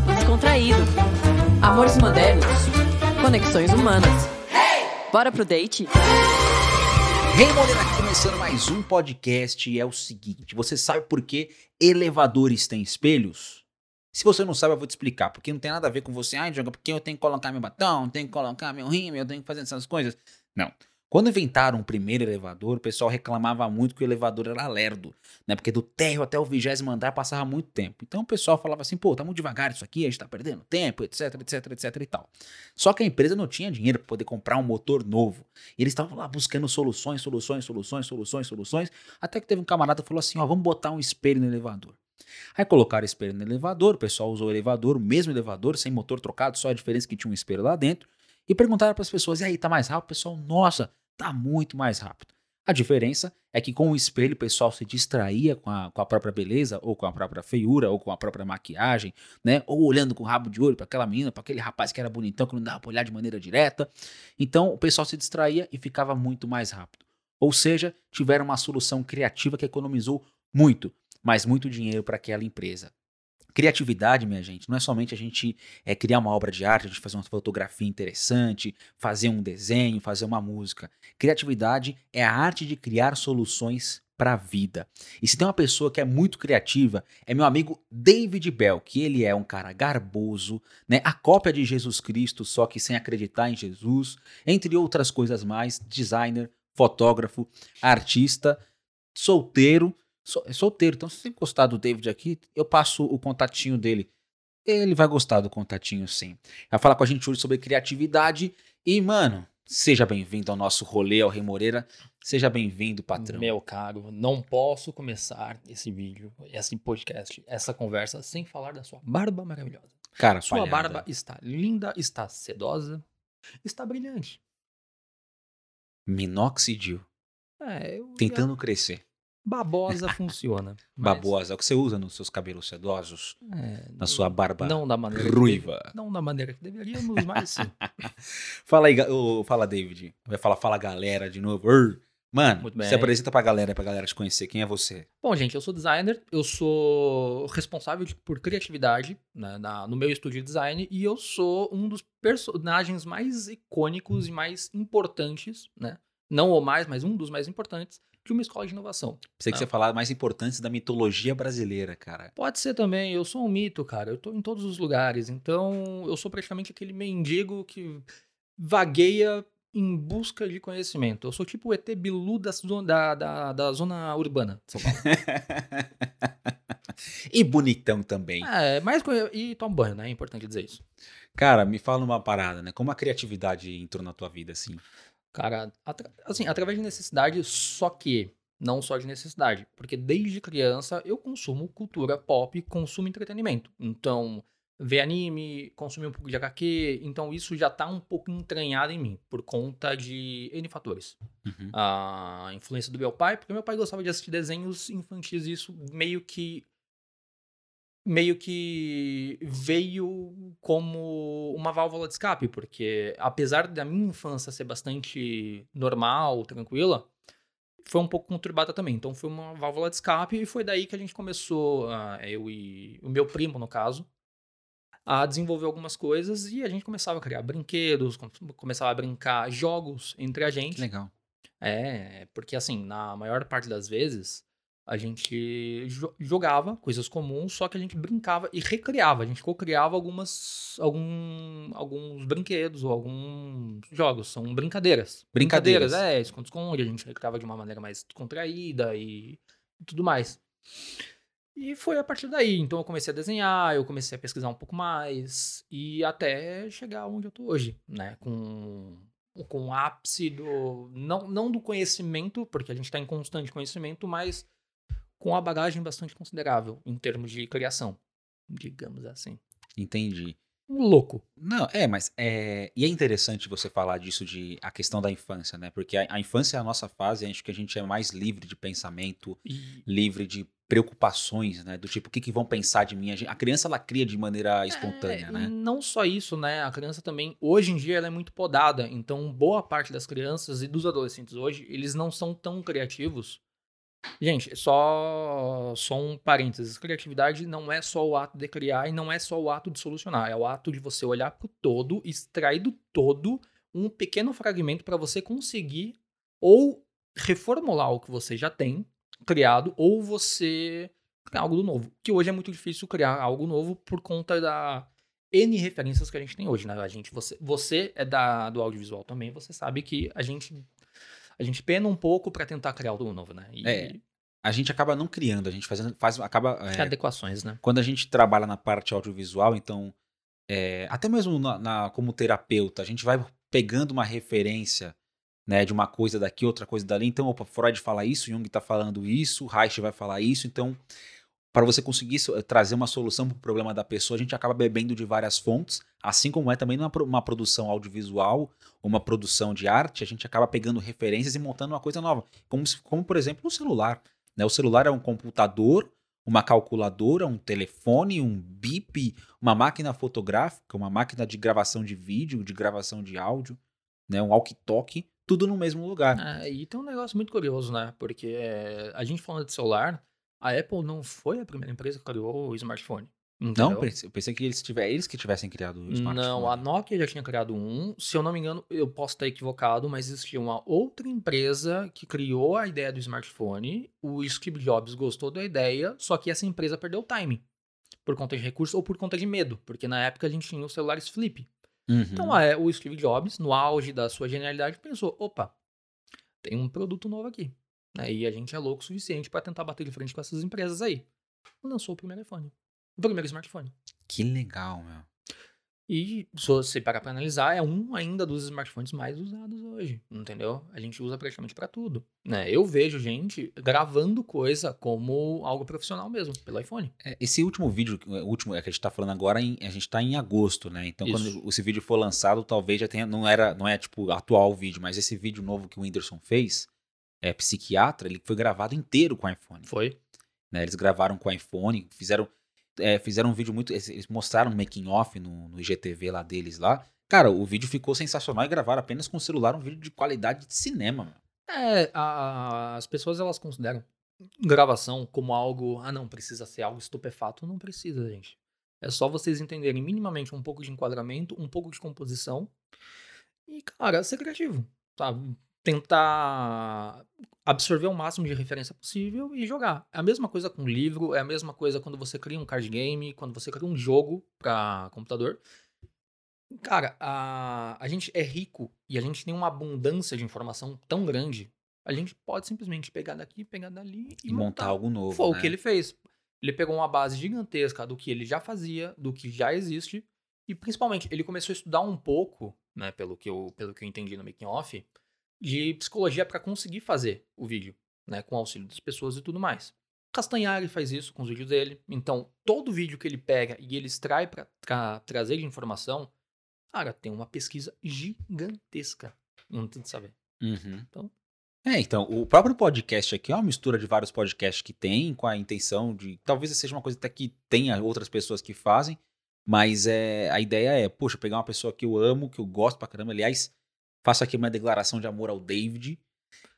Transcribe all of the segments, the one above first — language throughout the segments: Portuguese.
papo descontraído. Amores modernos. Conexões humanas. Bora pro date? Hey, aqui começando mais um podcast. E é o seguinte: você sabe por que elevadores têm espelhos? Se você não sabe, eu vou te explicar. Porque não tem nada a ver com você. Ai, joga, porque eu tenho que colocar meu batom, tenho que colocar meu rímel, eu tenho que fazer essas coisas. Não. Quando inventaram o primeiro elevador, o pessoal reclamava muito que o elevador era lerdo, né? Porque do térreo até o vigésimo andar passava muito tempo. Então o pessoal falava assim, pô, tá muito devagar isso aqui, a gente tá perdendo tempo, etc, etc, etc e tal. Só que a empresa não tinha dinheiro para poder comprar um motor novo. E eles estavam lá buscando soluções, soluções, soluções, soluções, soluções, até que teve um camarada que falou assim, ó, vamos botar um espelho no elevador. Aí colocaram espelho no elevador, o pessoal usou o elevador, o mesmo elevador, sem motor trocado, só a diferença que tinha um espelho lá dentro. E perguntaram para as pessoas: e aí, tá mais rápido? O pessoal, nossa, tá muito mais rápido. A diferença é que com o espelho o pessoal se distraía com a, com a própria beleza, ou com a própria feiura, ou com a própria maquiagem, né? Ou olhando com o rabo de olho para aquela menina, para aquele rapaz que era bonitão, que não dava pra olhar de maneira direta. Então o pessoal se distraía e ficava muito mais rápido. Ou seja, tiveram uma solução criativa que economizou muito, mas muito dinheiro para aquela empresa. Criatividade, minha gente, não é somente a gente é, criar uma obra de arte, a gente fazer uma fotografia interessante, fazer um desenho, fazer uma música. Criatividade é a arte de criar soluções para a vida. E se tem uma pessoa que é muito criativa, é meu amigo David Bell, que ele é um cara garboso, né? A cópia de Jesus Cristo, só que sem acreditar em Jesus, entre outras coisas mais, designer, fotógrafo, artista, solteiro é solteiro. Então, se você gostar do David aqui, eu passo o contatinho dele. Ele vai gostar do contatinho, sim. Vai falar com a gente hoje sobre criatividade. E, mano, seja bem-vindo ao nosso rolê, ao Rei Moreira. Seja bem-vindo, patrão. Meu caro, não posso começar esse vídeo, esse podcast, essa conversa sem falar da sua barba maravilhosa. Cara, sua palhada. barba está linda, está sedosa, está brilhante. Minoxidil. É, eu Tentando crescer. Babosa funciona. mas- Babosa, é o que você usa nos seus cabelos sedosos, É, na sua barba não da maneira ruiva. deve- não da maneira que deveríamos, mas sim. Fala aí, ô, fala David. Vai falar, fala galera de novo. Mano, se apresenta pra galera, pra galera te conhecer. Quem é você? Bom, gente, eu sou designer, eu sou responsável por criatividade né, na- no meu estúdio de design e eu sou um dos personagens mais icônicos e mais importantes, né? Não o mais, mas um dos mais importantes de uma escola de inovação. Pensei que Ah. você ia falar mais importantes da mitologia brasileira, cara. Pode ser também, eu sou um mito, cara. Eu tô em todos os lugares, então eu sou praticamente aquele mendigo que vagueia em busca de conhecimento. Eu sou tipo o ET Bilu da, da, da, da zona urbana de São Paulo. e bonitão também. é, conhe- e toma banho, né? É importante dizer isso. Cara, me fala uma parada, né? Como a criatividade entrou na tua vida, assim? Cara, atra- assim, através de necessidade, só que não só de necessidade, porque desde criança eu consumo cultura pop, consumo entretenimento. Então, ver anime, consumir um pouco de HQ, então isso já tá um pouco entranhado em mim, por conta de N fatores. Uhum. A influência do meu pai, porque meu pai gostava de assistir desenhos infantis, e isso meio que meio que veio como uma válvula de escape, porque apesar da minha infância ser bastante normal, tranquila, foi um pouco conturbada também. Então foi uma válvula de escape e foi daí que a gente começou, ah, eu e o meu primo, no caso, a desenvolver algumas coisas e a gente começava a criar brinquedos, com- começava a brincar jogos entre a gente. Legal. É, porque assim, na maior parte das vezes, a gente jo- jogava coisas comuns, só que a gente brincava e recriava. A gente co-criava algumas, algum, alguns brinquedos ou alguns jogos. São brincadeiras. Brincadeiras. é, esconde-esconde. A gente recriava de uma maneira mais contraída e, e tudo mais. E foi a partir daí. Então eu comecei a desenhar, eu comecei a pesquisar um pouco mais e até chegar onde eu tô hoje, né? Com com o ápice do não, não do conhecimento, porque a gente está em constante conhecimento, mas com a bagagem bastante considerável em termos de criação, digamos assim. Entendi. Um louco. Não, é, mas é. E é interessante você falar disso de a questão da infância, né? Porque a, a infância é a nossa fase, acho que a gente é mais livre de pensamento, E livre de preocupações, né? Do tipo, o que, que vão pensar de mim? A, criança, ela cria de maneira espontânea, É, né? Não só isso, né? A criança também, hoje em dia, ela é muito podada. Então, boa parte das crianças e dos adolescentes hoje, eles não são tão criativos Gente, só, só um parênteses. Criatividade não é só o ato de criar e não é só o ato de solucionar. É o ato de você olhar para o todo, extrair do todo um pequeno fragmento para você conseguir ou reformular o que você já tem criado ou você criar algo novo. Que hoje é muito difícil criar algo novo por conta da N referências que a gente tem hoje, né? A gente, você, você é da, do audiovisual também, você sabe que a gente a gente pena um pouco para tentar criar algo novo, né? E... É. A gente acaba não criando, a gente fazendo, faz, acaba. É, adequações, né? Quando a gente trabalha na parte audiovisual, então. É, até mesmo na, na, como terapeuta, a gente vai pegando uma referência né, de uma coisa daqui, outra coisa dali. Então, opa, Freud fala isso, Jung está falando isso, Reich vai falar isso. Então, para você conseguir trazer uma solução para o problema da pessoa, a gente acaba bebendo de várias fontes, assim como é também numa uma produção audiovisual, uma produção de arte, a gente acaba pegando referências e montando uma coisa nova. Como, como por exemplo, o celular. Né? O celular é um computador, uma calculadora, um telefone, um bip, uma máquina fotográfica, uma máquina de gravação de vídeo, de gravação de áudio, né? um walkie-talkie, tudo no mesmo lugar. Ah, e tem um negócio muito curioso, né? Porque é, a gente falando de celular, a Apple não foi a primeira empresa que criou o smartphone. Entendeu? Não, eu pensei que eles, tiver, eles que tivessem criado o smartphone. Não, a Nokia já tinha criado um. Se eu não me engano, eu posso estar equivocado, mas existia uma outra empresa que criou a ideia do smartphone. O Steve Jobs gostou da ideia, só que essa empresa perdeu o time. Por conta de recursos ou por conta de medo. Porque na época a gente tinha os celulares flip. Uhum. Então é, o Steve Jobs, no auge da sua genialidade, pensou: opa, tem um produto novo aqui. Né? E a gente é louco o suficiente para tentar bater de frente com essas empresas aí. Lançou o primeiro iPhone. O primeiro smartphone. Que legal, meu. E se você parar para analisar, é um ainda dos smartphones mais usados hoje, entendeu? A gente usa praticamente para tudo, né? Eu vejo gente gravando coisa como algo profissional mesmo, pelo iPhone. É, esse último vídeo, o último é que a gente tá falando agora, em, a gente tá em agosto, né? Então Isso. quando esse vídeo for lançado, talvez já tenha, não era, não é tipo atual vídeo, mas esse vídeo novo que o Whindersson fez, é psiquiatra, ele foi gravado inteiro com iPhone. Foi. Né? Eles gravaram com iPhone, fizeram é, fizeram um vídeo muito. Eles mostraram um making off no, no IGTV lá deles lá. Cara, o vídeo ficou sensacional e gravaram apenas com o celular um vídeo de qualidade de cinema. Mano. É, a, as pessoas elas consideram gravação como algo. Ah, não, precisa ser algo estupefato. Não precisa, gente. É só vocês entenderem minimamente um pouco de enquadramento, um pouco de composição. E, cara, ser criativo. Sabe? Tentar absorver o máximo de referência possível e jogar. É a mesma coisa com livro, é a mesma coisa quando você cria um card game, quando você cria um jogo para computador. Cara, a, a gente é rico e a gente tem uma abundância de informação tão grande. A gente pode simplesmente pegar daqui, pegar dali e, e montar, montar, algo novo. Foi né? o que ele fez. Ele pegou uma base gigantesca do que ele já fazia, do que já existe, e principalmente ele começou a estudar um pouco, né, pelo que eu, pelo que eu entendi no making off, de psicologia para conseguir fazer o vídeo, né, com auxílio das pessoas e tudo mais. Castanhari faz isso com os vídeos dele. Então, todo vídeo que ele pega e ele extrai para tra trazer de informação, cara, tem uma pesquisa gigantesca. Não tem que saber. Uhum. Então, é, então, o próprio podcast aqui é uma mistura de vários podcasts que tem, com a intenção de. Talvez seja uma coisa até que tenha outras pessoas que fazem, mas é, a ideia é, poxa, pegar uma pessoa que eu amo, que eu gosto pra caramba. Aliás, Faço aqui uma declaração de amor ao David.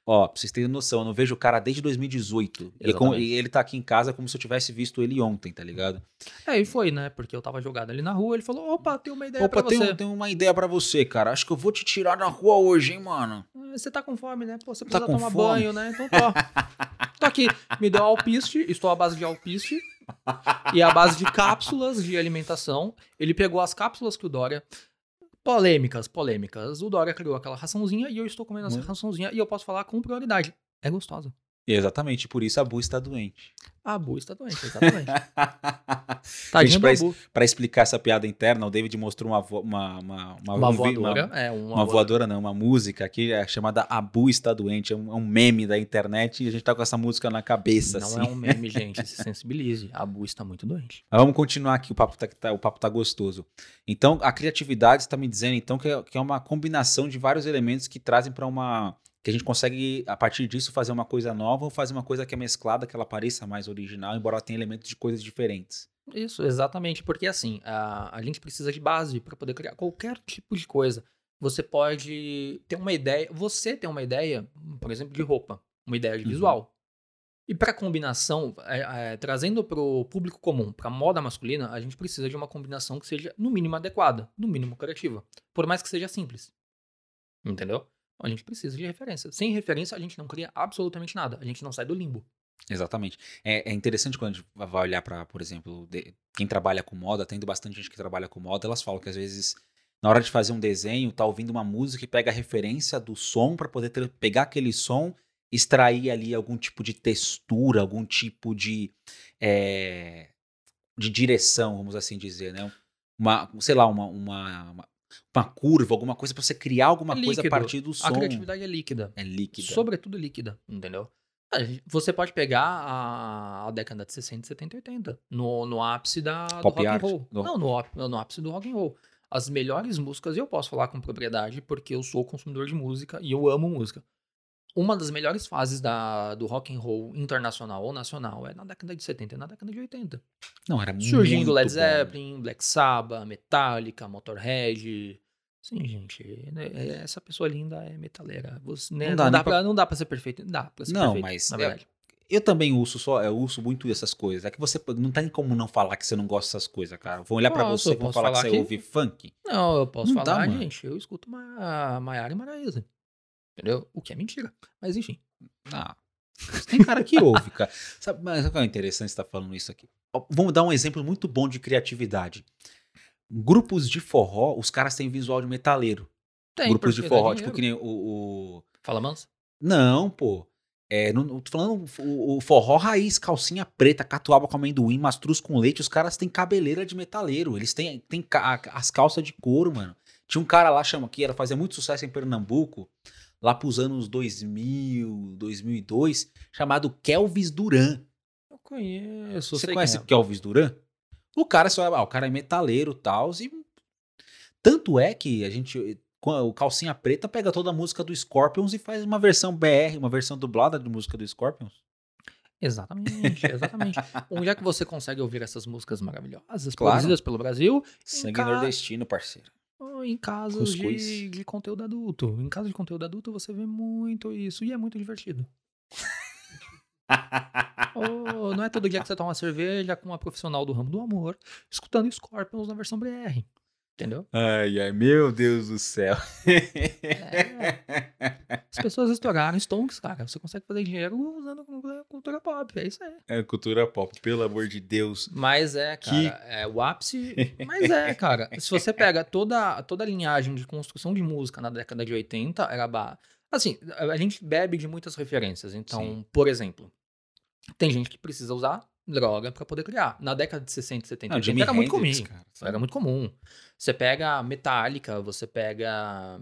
Ó, pra vocês terem noção, eu não vejo o cara desde 2018. E, com, e, ele tá aqui em casa como se eu tivesse visto ele ontem, tá ligado? É, e foi, né? Porque eu tava jogado ali na rua, ele falou: opa, tem uma ideia opa, pra você. Opa, tem uma ideia pra você, cara. Acho que eu vou te tirar da rua hoje, hein, mano. É, você tá com fome, né? Pô, você tá precisa tá tomar fome? banho, né? Então tô. tô aqui, me deu alpiste, estou à base de alpiste. e à base de cápsulas de alimentação. Ele pegou as cápsulas que o Dória Polêmicas, polêmicas. O Dória criou aquela raçãozinha e eu estou comendo essa hum. raçãozinha e eu posso falar com prioridade. É gostosa. Exatamente, por isso a Bu está doente. A Bu está doente, exatamente. Gente, pra, explicar essa piada interna, o David mostrou uma, uma, uma, uma, uma voadora. Uma, é, uma, uma voadora não, uma música aqui é chamada A Bu está doente. É um, é um, meme da internet e a gente tá com essa música na cabeça. Não assim. é um meme, gente. Se sensibilize. A Bu está muito doente. Mas vamos continuar aqui, o papo tá, tá, o papo tá gostoso. Então, a criatividade está me dizendo então que é, que é uma combinação de vários elementos que trazem para uma que a gente consegue, a partir disso, fazer uma coisa nova ou fazer uma coisa que é mesclada, que ela pareça mais original, embora ela tenha elementos de coisas diferentes. Isso, exatamente, porque assim, a, a gente precisa de base para poder criar qualquer tipo de coisa. Você pode ter uma ideia, você tem uma ideia, por exemplo, de roupa, uma ideia de uhum. visual. E para combinação, é, é, trazendo para o público comum, para moda masculina, a gente precisa de uma combinação que seja, no mínimo, adequada, no mínimo criativa. Por mais que seja simples. Entendeu? A gente precisa de referência. Sem referência, a gente não cria absolutamente nada. A gente não sai do limbo. Exatamente. É, é interessante quando a gente vai olhar para, por exemplo, de- quem trabalha com moda, tendo bastante gente que trabalha com moda, elas falam que às vezes, na hora de fazer um desenho, tá ouvindo uma música e pega a referência do som para poder ter- pegar aquele som, extrair ali algum tipo de textura, algum tipo de, é, de direção, vamos assim dizer, né? Uma, sei lá, uma, uma, uma, uma curva, alguma coisa para você criar alguma É coisa a partir do A som. criatividade é líquida. É líquida. Sobretudo líquida, entendeu? A Você pode pegar a, a década de 60, 70 e 80, no, no ápice da, do rock and art, roll. do- Não, no, no ápice do rock and roll. As melhores músicas, eu posso falar com propriedade, porque eu sou consumidor de música e eu amo música. Uma das melhores fases da, do rock and roll internacional ou nacional é na década de 70 e na década de 80. Não, era Surgindo Led bom. Zeppelin, Black Sabbath, Metallica, Motorhead. Sim, gente, né, é- essa pessoa linda é metaleira. Você, né, Não não, dá dá, nem pra- pra, não dá pra ser perfeito. Dá pra ser Não, perfeito, mas na é- verdade. Eu também uso só, eu uso muito essas coisas. É que você não tem como não falar que você não gosta dessas coisas, cara. Vão olhar pra Posso, você e vão posso falar que falar você aqui? ouve funk. Não, eu posso Não dá, falar, mano. gente, eu escuto Ma Maiara e Maraísa. Entendeu? O que é mentira. Mas enfim. Ah, tem cara que ouve, cara. Sabe, mas que é interessante você estar falando isso aqui. Vamos dar um exemplo muito bom de criatividade. Grupos de forró, os caras têm visual de metaleiro. Tem, Grupos de forró, tipo que nem o- o, Fala, Mansa? Não, pô. É, não, tô falando o, o forró raiz, calcinha preta, catuaba com amendoim, mastruz com leite. Os caras têm cabeleira de metaleiro. Eles têm, têm ca- as calças de couro, mano. Tinha um cara lá, chama que era fazia muito sucesso em Pernambuco, lá pros anos 2000, 2002, chamado Kelvis Duran. Eu conheço. Você conhece é. Kelvis Duran? O cara só, ah, o cara é metaleiro e tal. E tanto é que a gente, o Calcinha Preta pega toda a música do Scorpions e faz uma versão BR, uma versão dublada de música do Scorpions. Exatamente, exatamente. Onde é que você consegue ouvir essas músicas maravilhosas, Claro. produzidas pelo Brasil? Sangue ca- nordestino, parceiro. Em Cuscuz. de, de conteúdo adulto. Em casas de conteúdo adulto você vê muito isso. E é muito divertido. Ô, não é todo dia que você toma uma cerveja com uma profissional do ramo do amor, escutando Scorpions na versão BR. Entendeu? Ai, ai, meu Deus do céu. As pessoas estouraram Stonks, cara. Você consegue fazer dinheiro usando cultura pop. É isso aí. É cultura pop, pelo amor de Deus. Mas é, cara, Que- é o ápice. Mas é, cara. Se você pega toda, toda a linhagem de construção de música na década de 80, era. Ba... Assim, a gente bebe de muitas referências. Então, Sim. por exemplo, tem gente que precisa usar droga pra poder criar. Na década de 60, 70, Não, 80 Jimi era muito comum. Cara? Era muito comum. Você pega Metallica, você pega.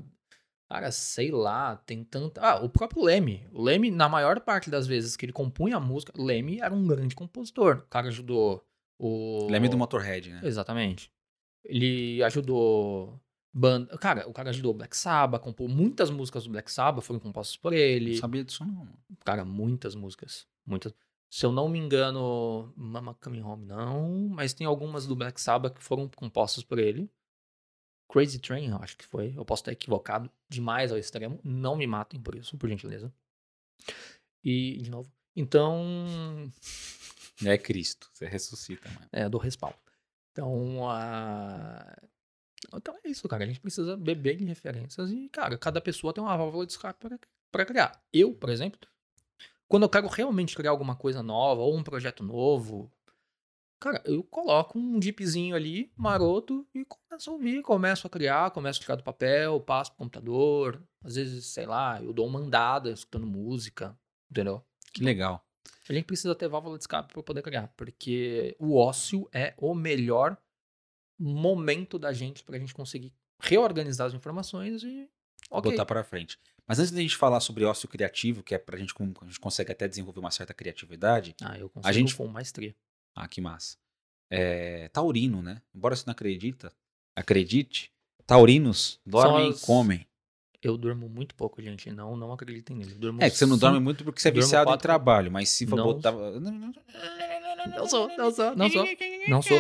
Cara, sei lá, tem tanta. Ah, o próprio Leme. O Leme, na maior parte das vezes que ele compunha a música, Leme era um grande compositor. O cara ajudou o. Leme do Motorhead, né? Exatamente. Ele ajudou. Banda... Cara, o cara ajudou o Black Sabbath, compôs muitas músicas do Black Sabbath, foram compostas por Não ele. sabia disso, não. Cara, muitas músicas. Muitas. Se eu não me engano, Mama Coming Home não, mas tem algumas do Black Sabbath que foram compostas por ele. Crazy Train, eu acho que foi. Eu posso estar equivocado demais ao extremo. Não me matem por isso, por gentileza. E, de novo. Então, É Cristo, você ressuscita, mano. é, do respaldo. Então, a... então é isso, cara. A gente precisa beber de referências e, cara, cada pessoa tem uma válvula de escape para, para criar. Eu, por exemplo, quando eu quero realmente criar alguma coisa nova ou um projeto novo, cara, eu coloco um dipzinho ali, maroto, e começo a ouvir, começo a criar, começo a tirar do papel, passo pro computador. Às vezes, sei lá, eu dou uma andada escutando música, entendeu? Que legal. A gente precisa ter válvula de escape para poder criar, porque o ócio é o melhor momento da gente para a gente conseguir reorganizar as informações e ok. botar pra frente. Mas antes da gente falar sobre ócio criativo, que é pra gente, a gente consegue até desenvolver uma certa criatividade. Ah, eu consigo gente- com maestria. Ah, que massa. É, taurino, né? Embora você não acredita, acredite, taurinos dormem as- e comem. Eu durmo muito pouco, gente. Não, não acreditem durmo É que você não cinco- dorme muito porque você é viciado em quatro- trabalho, mas se for Não- botar... Não sou, não sou, não sou. Não sou.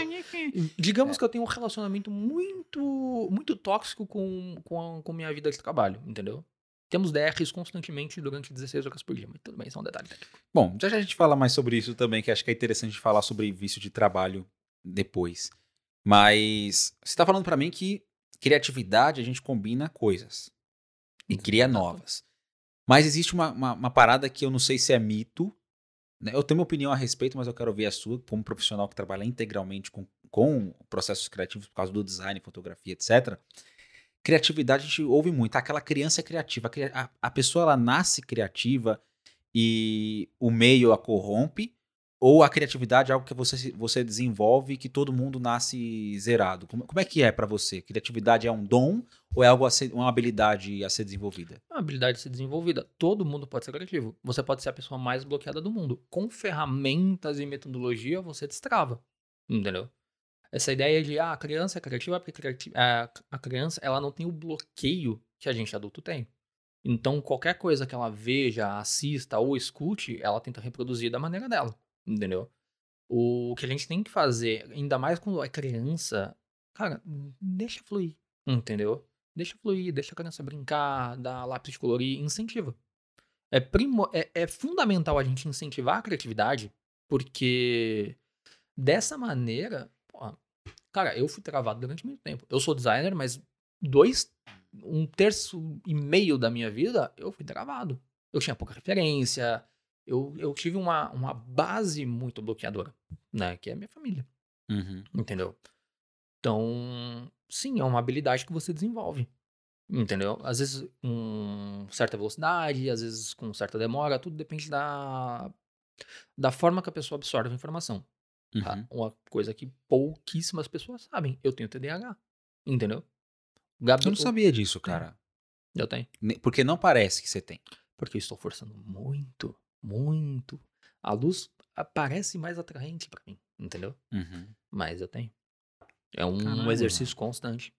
Digamos que eu tenho um relacionamento muito muito tóxico com, com, a, com minha vida de trabalho, entendeu? Temos DRs constantemente durante 16 horas por dia, mas tudo bem, isso é um detalhe técnico. Bom, já já a gente fala mais sobre isso também, que acho que é interessante falar sobre vício de trabalho depois. Mas você tá falando pra mim que criatividade a gente combina coisas e cria novas. Mas existe uma, uma, uma parada que eu não sei se é mito. né? Eu tenho uma opinião a respeito, mas eu quero ver a sua, como profissional que trabalha integralmente com, com processos criativos por causa do design, fotografia, etc. Criatividade a gente ouve muito. Aquela criança é criativa. A A, pessoa ela nasce criativa e o meio a corrompe. Ou a criatividade é algo que você, você desenvolve e que todo mundo nasce zerado? Como, como é que é pra você? Criatividade é um dom ou é algo ser, uma habilidade a ser desenvolvida? É uma habilidade a ser desenvolvida. Todo mundo pode ser criativo. Você pode ser a pessoa mais bloqueada do mundo. Com ferramentas e metodologia, você destrava. Entendeu? Essa ideia de, ah, a criança é criativa porque a, criança ela não tem o bloqueio que a gente adulto tem. Então, qualquer coisa que ela veja, assista ou escute, ela tenta reproduzir da maneira dela. Entendeu? O que a gente tem que fazer, ainda mais quando é criança, cara, deixa fluir. Entendeu? Deixa fluir, deixa a criança brincar, dá lápis de colorir, incentiva. É, primo, é, é fundamental a gente incentivar a criatividade, porque dessa maneira, cara, eu fui travado durante muito tempo. Eu sou designer, mas dois, um terço e meio da minha vida eu fui travado. Eu tinha pouca referência, eu, eu tive uma, uma base muito bloqueadora, né? Que é a minha família. Uhum. Entendeu? Então, sim, é uma habilidade que você desenvolve. Entendeu? Às vezes com certa velocidade, às vezes com certa demora, tudo depende da, da forma que a pessoa absorve a informação. Tá? Uhum. Uma coisa que pouquíssimas pessoas sabem. Eu tenho TDAH. Entendeu? Gabi, Eu não sabia disso, cara. Eu tenho. Porque não parece que você tem. Porque eu estou forçando muito, muito. A luz parece mais atraente pra mim. Entendeu? Uhum. Mas eu tenho. É um Caralho, exercício constante.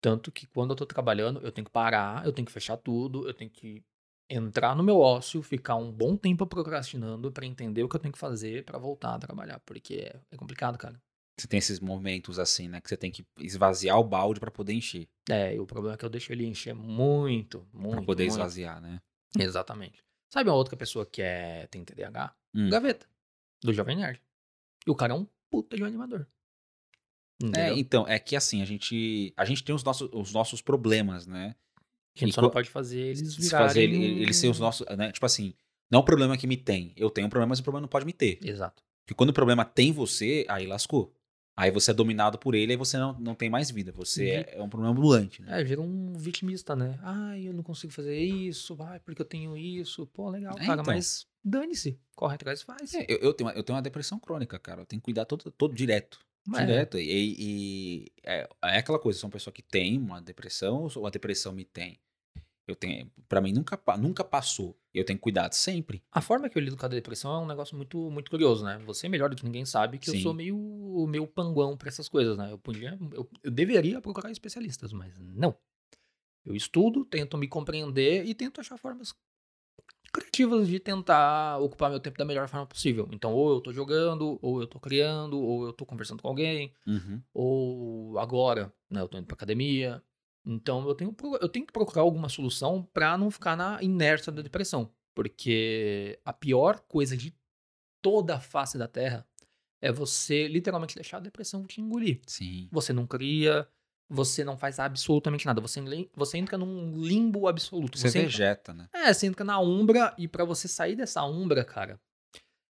Tanto que quando eu tô trabalhando, eu tenho que parar, eu tenho que fechar tudo, eu tenho que entrar no meu ócio, ficar um bom tempo procrastinando pra entender o que eu tenho que fazer pra voltar a trabalhar. Porque é, é complicado, cara. Você tem esses momentos assim, né? Que você tem que esvaziar o balde pra poder encher. É, e o problema é que eu deixo ele encher muito, muito. Pra poder muito. esvaziar, né? Exatamente. Sabe uma outra pessoa que é, tem TDAH? Hum. Gaveta, do Jovem Nerd. E o cara é um puta de um animador. É, Entendeu? então, é que assim, a gente, a gente tem os nossos, os nossos problemas, né? A gente e só não pode fazer eles virarem... fazer ele- eles serem os nossos, né? Tipo assim, não é um problema que me tem. Eu tenho um problema, mas o problema não pode me ter. Exato. Porque quando o problema tem você, aí lascou. Aí você é dominado por ele, aí você não, não tem mais vida. Você é, é um problema ambulante, né? É, vira um vitimista, né? Ai, eu não consigo fazer isso, vai, porque eu tenho isso. Pô, legal, É, cara, então. mas dane-se. Corre atrás e faz. É, eu, eu tenho, uma- eu tenho uma depressão crônica, cara. Eu tenho que cuidar todo, todo direto. É. Direto. E, e é, é aquela coisa, sou uma pessoa que tem uma depressão, ou a depressão me tem. Eu tenho, pra mim nunca, nunca passou. Eu tenho que cuidar sempre. A forma que eu lido com a depressão é um negócio muito, muito curioso, né? Você, melhor do que ninguém, sabe que Sim. eu sou meio, meio panguão pra essas coisas, né? Eu podia, eu, eu deveria procurar especialistas, mas não. Eu estudo, tento me compreender e tento achar formas criativas de tentar ocupar meu tempo da melhor forma possível. Então, ou eu tô jogando, ou eu tô criando, ou eu tô conversando com alguém, Uhum. ou agora, né, eu tô indo pra academia. Então eu tenho, eu tenho que procurar alguma solução pra não ficar na inércia da depressão. Porque a pior coisa de toda a face da Terra é você literalmente deixar a depressão te engolir. Sim. Você não cria, você não faz absolutamente nada. Você, você entra num limbo absoluto. Você Você entra, vegeta, né? é, você entra na umbra e pra você sair dessa umbra, cara,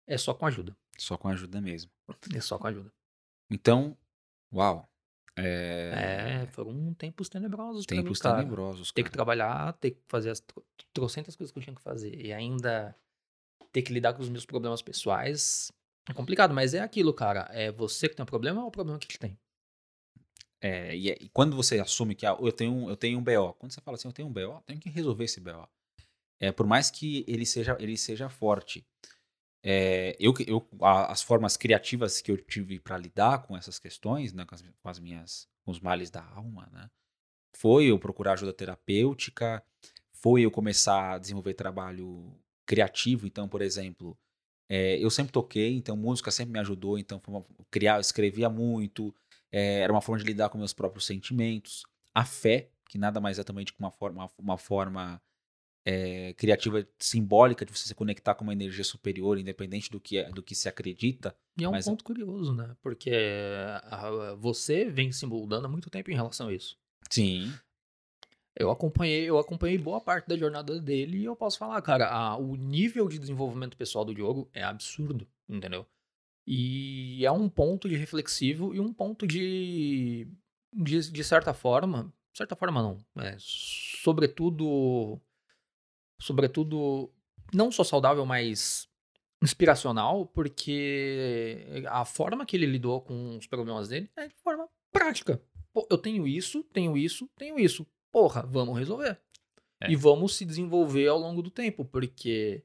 é só com ajuda. Só com ajuda mesmo. É só com ajuda. Então, uau. É, É, foram tempos tenebrosos pra mim, tempos cara. tenebrosos, ter que trabalhar, ter que fazer as tro- trocentas coisas que eu tinha que fazer e ainda ter que lidar com os meus problemas pessoais é complicado, mas é aquilo, cara. É você que tem um problema ou é o problema que te tem? É, e, é- e quando você assume que ah, eu, tenho, um- eu tenho um BO, quando você fala assim, eu tenho um BO, tenho que resolver esse BO. É, por mais que ele seja, ele seja forte, é, eu, eu, a- as formas criativas que eu tive para lidar com essas questões, né, com, as, com as minhas, com os males da alma, né, foi eu procurar ajuda terapêutica, foi eu começar a desenvolver trabalho criativo. Então, por exemplo, é, eu sempre toquei, então música sempre me ajudou, então uma, criar, eu escrevia muito, é, era uma forma de lidar com meus próprios sentimentos. A fé que nada mais é também de uma forma, uma forma é, criativa simbólica de você se conectar com uma energia superior, independente do que, é, do que se acredita. E é um Mas- ponto curioso, né? Porque ah, você vem se moldando há muito tempo em relação a isso. Sim. Eu acompanhei, eu acompanhei boa parte da jornada dele e eu posso falar, cara, a- o nível de desenvolvimento pessoal do Diogo é absurdo, entendeu? E é um ponto de reflexivo e um ponto de, de, de certa forma, certa forma não, é, sobretudo, sobretudo, não só saudável, mas inspiracional, porque a forma que ele lidou com os problemas dele é de forma prática. Pô, eu tenho isso, tenho isso, tenho isso. Porra, vamos resolver. É. E vamos se desenvolver ao longo do tempo, porque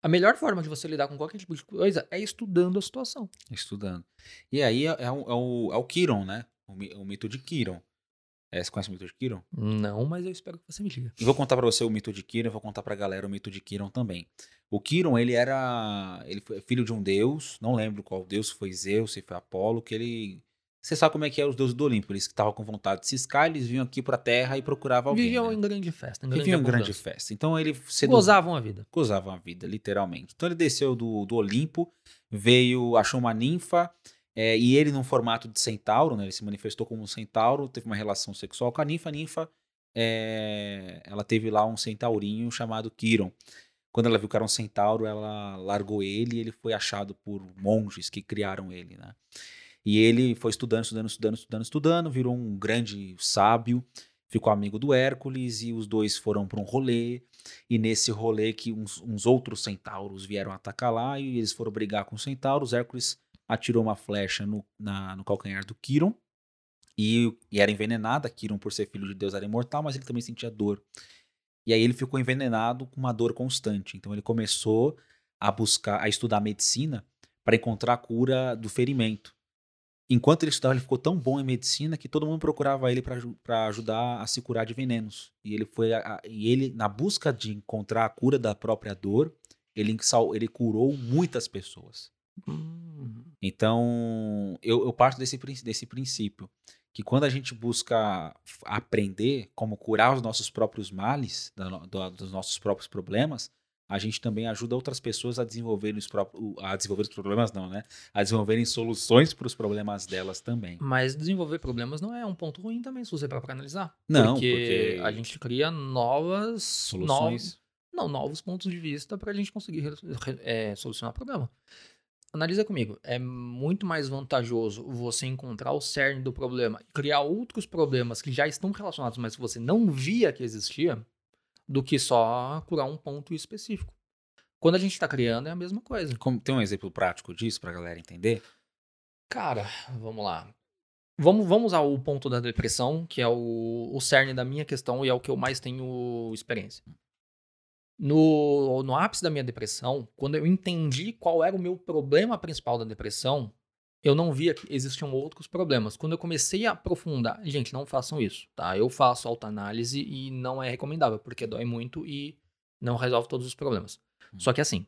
a melhor forma de você lidar com qualquer tipo de coisa é estudando a situação. Estudando. E aí é, é o, é, o, é o Kiron, né? O, o mito de Kiron. É, você conhece o mito de Kiron? Não, mas eu espero que você me diga. E vou contar pra você o mito de Kiron, e vou contar pra galera o mito de Kiron também. O Kiron, ele era. Ele foi filho de um deus, não lembro qual deus, se foi Zeus, se foi Apolo, que ele. Você sabe como é que é os deuses do Olimpo. Eles que estavam com vontade de ciscar, eles vinham aqui pra terra e procuravam alguém. Viviam né? em grande festa, em grande Viviam em grande festa. Então ele sedu- Gozavam a vida. gozavam a vida, literalmente. Então ele desceu do, do Olimpo, veio, achou uma ninfa, é, e ele, num formato de centauro, né, ele se manifestou como um centauro, teve uma relação sexual com a ninfa. A ninfa, é, ela teve lá um centaurinho chamado Kiron. Quando ela viu que era um centauro, ela largou ele e ele foi achado por monges que criaram ele, né? E ele foi estudando, estudando, estudando, estudando, estudando, virou um grande sábio, ficou amigo do Hércules e os dois foram para um rolê. E nesse rolê que uns, uns outros centauros vieram atacar lá e eles foram brigar com os centauros. Hércules atirou uma flecha no, na- no calcanhar do Quiron e, e era envenenada. Quiron, por ser filho de Deus, era imortal, mas ele também sentia dor. E aí ele ficou envenenado com uma dor constante. Então ele começou a buscar, a estudar medicina para encontrar a cura do ferimento. Enquanto ele estudava, ele ficou tão bom em medicina que todo mundo procurava ele para ajudar a se curar de venenos. E ele foi a- e ele na busca de encontrar a cura da própria dor, ele ele curou muitas pessoas. Hum, Então, eu, eu parto desse, desse princípio. Que quando a gente busca aprender como curar os nossos próprios males, da do- dos nossos próprios problemas, a gente também ajuda outras pessoas a desenvolverem os próprios. A desenvolver os problemas, não, né? A desenvolverem soluções para os problemas delas também. Mas desenvolver problemas não é um ponto ruim também, se você parar pra analisar. Não, porque, porque- a gente cria novas Soluções. Não, novos pontos de vista pra gente conseguir é, solucionar o problema. Analisa comigo. É muito mais vantajoso você encontrar o cerne do problema e criar outros problemas que já estão relacionados, mas que você não via que existia, do que só curar um ponto específico. Quando a gente tá criando, é a mesma coisa. Como, tem um exemplo prático disso para a galera entender? Cara, vamos lá. Vamos, vamos usar o ponto da depressão, que é o, o cerne da minha questão e é o que eu mais tenho experiência. No, no ápice da minha depressão, quando eu entendi qual era o meu problema principal da depressão, eu não via que existiam outros problemas. Quando eu comecei a aprofundar, gente, não façam isso, tá? Eu faço autoanálise e não é recomendável, porque dói muito e não resolve todos os problemas. Só que assim,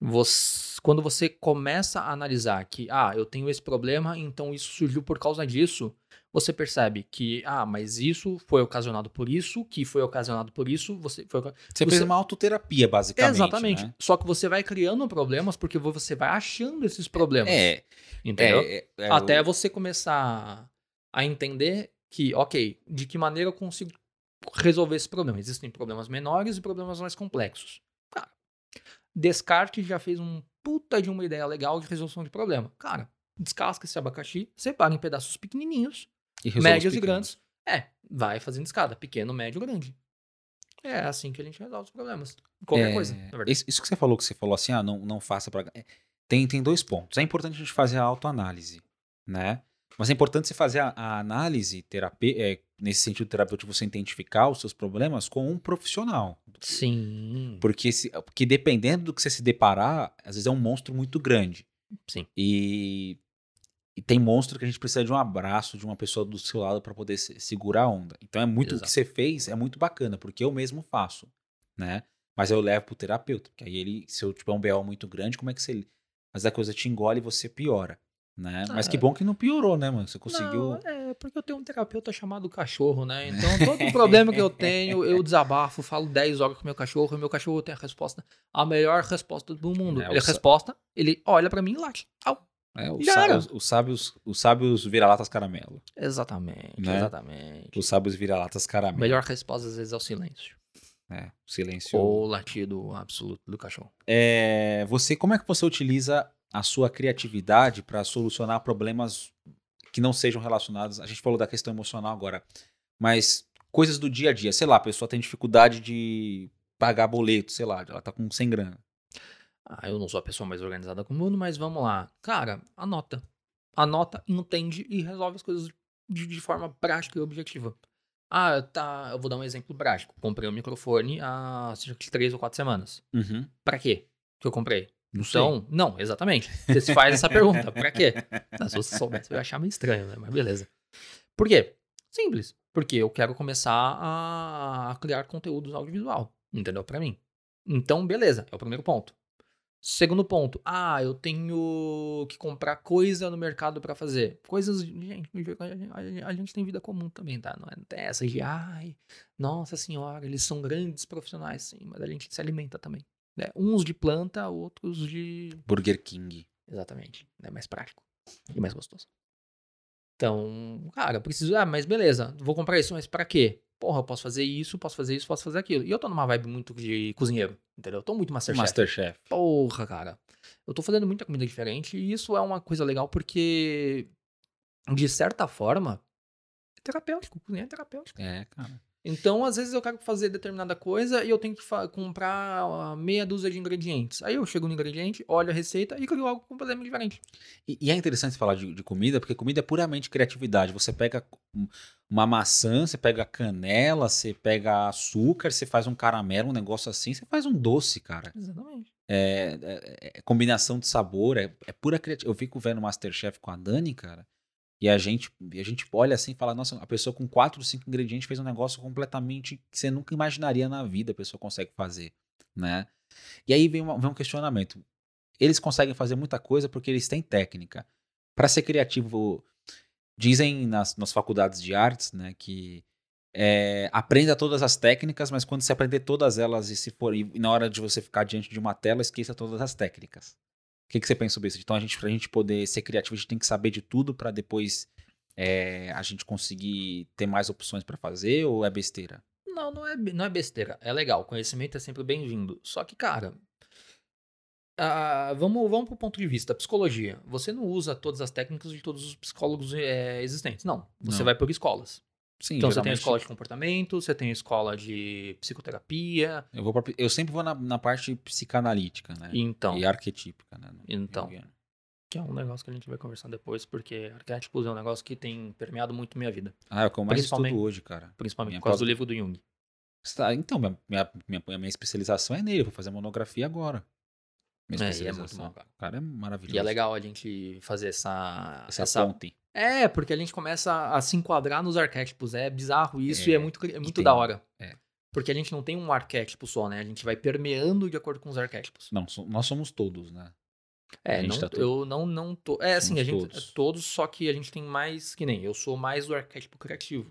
você- quando você começa a analisar que, ah, eu tenho esse problema, então isso surgiu por causa disso, você percebe que, ah, mas isso foi ocasionado por isso, que foi ocasionado por isso, você foi. Você, Você- fez uma autoterapia, basicamente. Exatamente. né? Só que você vai criando problemas porque você vai achando esses problemas. É, entendeu? é, é, é Até o- você começar a entender que, ok, de que maneira eu consigo resolver esse problema. Existem problemas menores e problemas mais complexos. Cara, Descartes já fez um puta de uma ideia legal de resolução de problema. Cara, descasca esse abacaxi, separa em pedaços pequenininhos, e médios e grandes. É, vai fazendo escada, pequeno, médio, grande. É assim que a gente resolve os problemas. Qualquer É, coisa, na verdade. Isso, que você falou, que você falou assim, ah, não, não faça pra. é, Tem, tem dois pontos. É importante a gente fazer a autoanálise, né? Mas é importante você fazer a, a análise terapê, é, nesse sentido terapêutico, você identificar os seus problemas com um profissional. Sim. Porque, se, porque dependendo do que você se deparar, às vezes é um monstro muito grande. Sim. E, e tem monstro que a gente precisa de um abraço de uma pessoa do seu lado para poder se- segurar a onda. Então é muito o que Exato. você fez é muito bacana, porque eu mesmo faço, né? Mas eu levo pro terapeuta, porque aí ele, se eu tiver um BO muito grande, como é que você. Mas a coisa te engole e você piora, né? Mas Ah. que bom que não piorou, né, mano? Você conseguiu. Não, é, É porque eu tenho um terapeuta chamado cachorro, né? Então, todo problema que eu tenho, eu desabafo, falo 10 horas com meu cachorro, e meu cachorro tem a resposta, a melhor resposta do mundo. É, ele resposta, ele olha pra mim e late. Au. É, os, Já sá- era. os- os sábios, os sábios vira-latas caramelo. Exatamente, Né? exatamente. Os sábios vira-latas caramelo. melhor resposta às vezes é o silêncio. É, silêncio. Ou o latido absoluto do cachorro. É, você, como é que você utiliza a sua criatividade para solucionar problemas que não sejam relacionados? A gente falou da questão emocional agora, mas coisas do dia a dia. Sei lá, a pessoa tem dificuldade de pagar boleto, sei lá, ela tá com 100 grana. Ah, eu não sou a pessoa mais organizada do mundo, mas vamos lá. Cara, anota. Anota, entende e resolve as coisas de, de forma prática e objetiva. Ah, tá. Eu vou dar um exemplo prático. Comprei um microfone há cerca de três ou quatro semanas. Uhum. Pra quê que eu comprei? Não sei. Então, não, exatamente. Você se faz essa pergunta. Pra quê? Ah, se você soubesse, eu ia achar meio estranho, né? Mas beleza. Por quê? Simples. Porque eu quero começar a, a criar conteúdos audiovisual. Entendeu? Pra mim. Então, beleza. É o primeiro ponto. Segundo ponto. Ah, eu tenho que comprar coisa no mercado pra fazer. Coisas. Gente, a gente- tem vida comum também, tá? Não é essa de. Ai, nossa senhora, eles são grandes profissionais, sim. Mas a gente se alimenta também. né? Uns de planta, outros de. Burger King. Exatamente. É mais prático e mais gostoso. Então, cara, eu preciso. Ah, mas beleza, vou comprar isso, mas pra quê? Porra, eu posso fazer isso, posso fazer isso, posso fazer aquilo. E eu tô numa vibe muito de cozinheiro, entendeu? Eu tô muito Masterchef. Masterchef. Porra, cara. Eu tô fazendo muita comida diferente e isso é uma coisa legal porque, de certa forma, é terapêutico. Cozinhar é terapêutico. É, cara. Então, às vezes eu quero fazer determinada coisa e eu tenho que comprar ah, meia dúzia de ingredientes. Aí eu chego no ingrediente, olho a receita e crio algo completamente diferente. E, e é interessante falar de, de comida, porque comida é puramente criatividade. Você pega um- uma maçã, você pega canela, você pega açúcar, você faz um caramelo, um negócio assim, você faz um doce, cara. Exatamente. É, é- é combinação de sabor, é, é pura criatividade. Eu fico vendo Masterchef com a Dani, cara, e a gente, a gente olha assim e fala, nossa, a pessoa com quatro, cinco ingredientes fez um negócio completamente que você nunca imaginaria na vida a pessoa consegue fazer, né? E aí vem, uma- vem um questionamento. Eles conseguem fazer muita coisa porque eles têm técnica. Para ser criativo, dizem nas, nas faculdades de artes, né, que é, aprenda todas as técnicas, mas quando você aprender todas elas e se for e na hora de você ficar diante de uma tela, esqueça todas as técnicas. O que, que você pensa sobre isso? Então, a gente, pra gente poder ser criativo, a gente tem que saber de tudo para depois é, a gente conseguir ter mais opções para fazer ou é besteira? Não, não é, não é besteira. É legal. Conhecimento é sempre bem-vindo. Só que, cara. ah, vamos, vamos pro ponto de vista da psicologia. Você não usa todas as técnicas de todos os psicólogos eh, existentes. Não. Você Não. vai por escolas. Sim, Então você tem a escola de comportamento, você tem a escola de psicoterapia. eu, vou pra- eu sempre vou na, na parte psicanalítica, né? Então, E arquetípica, né? Então. Que é um negócio que a gente vai conversar depois, porque arquétipos é um negócio que tem permeado muito minha vida. Ah, é o que eu mais estudo hoje, cara. Principalmente Minha por causa do livro do Jung. Está- Então, minha, minha, minha, minha especialização é nele. Eu vou fazer monografia agora. Minha É, é muito bom, cara. O cara é maravilhoso. E é legal a gente fazer essa. Essa, ponte. É, porque a gente começa a se enquadrar nos arquétipos. É bizarro isso É, e é muito, é muito tem- da hora. é. Porque a gente não tem um arquétipo só, né? A gente vai permeando de acordo com os arquétipos. Não, nós somos todos, né? É, A gente não, tá eu não, não tô. É, assim, Somos a gente. todos. Todos. só que a gente tem mais. Que nem. Eu sou mais do arquétipo criativo.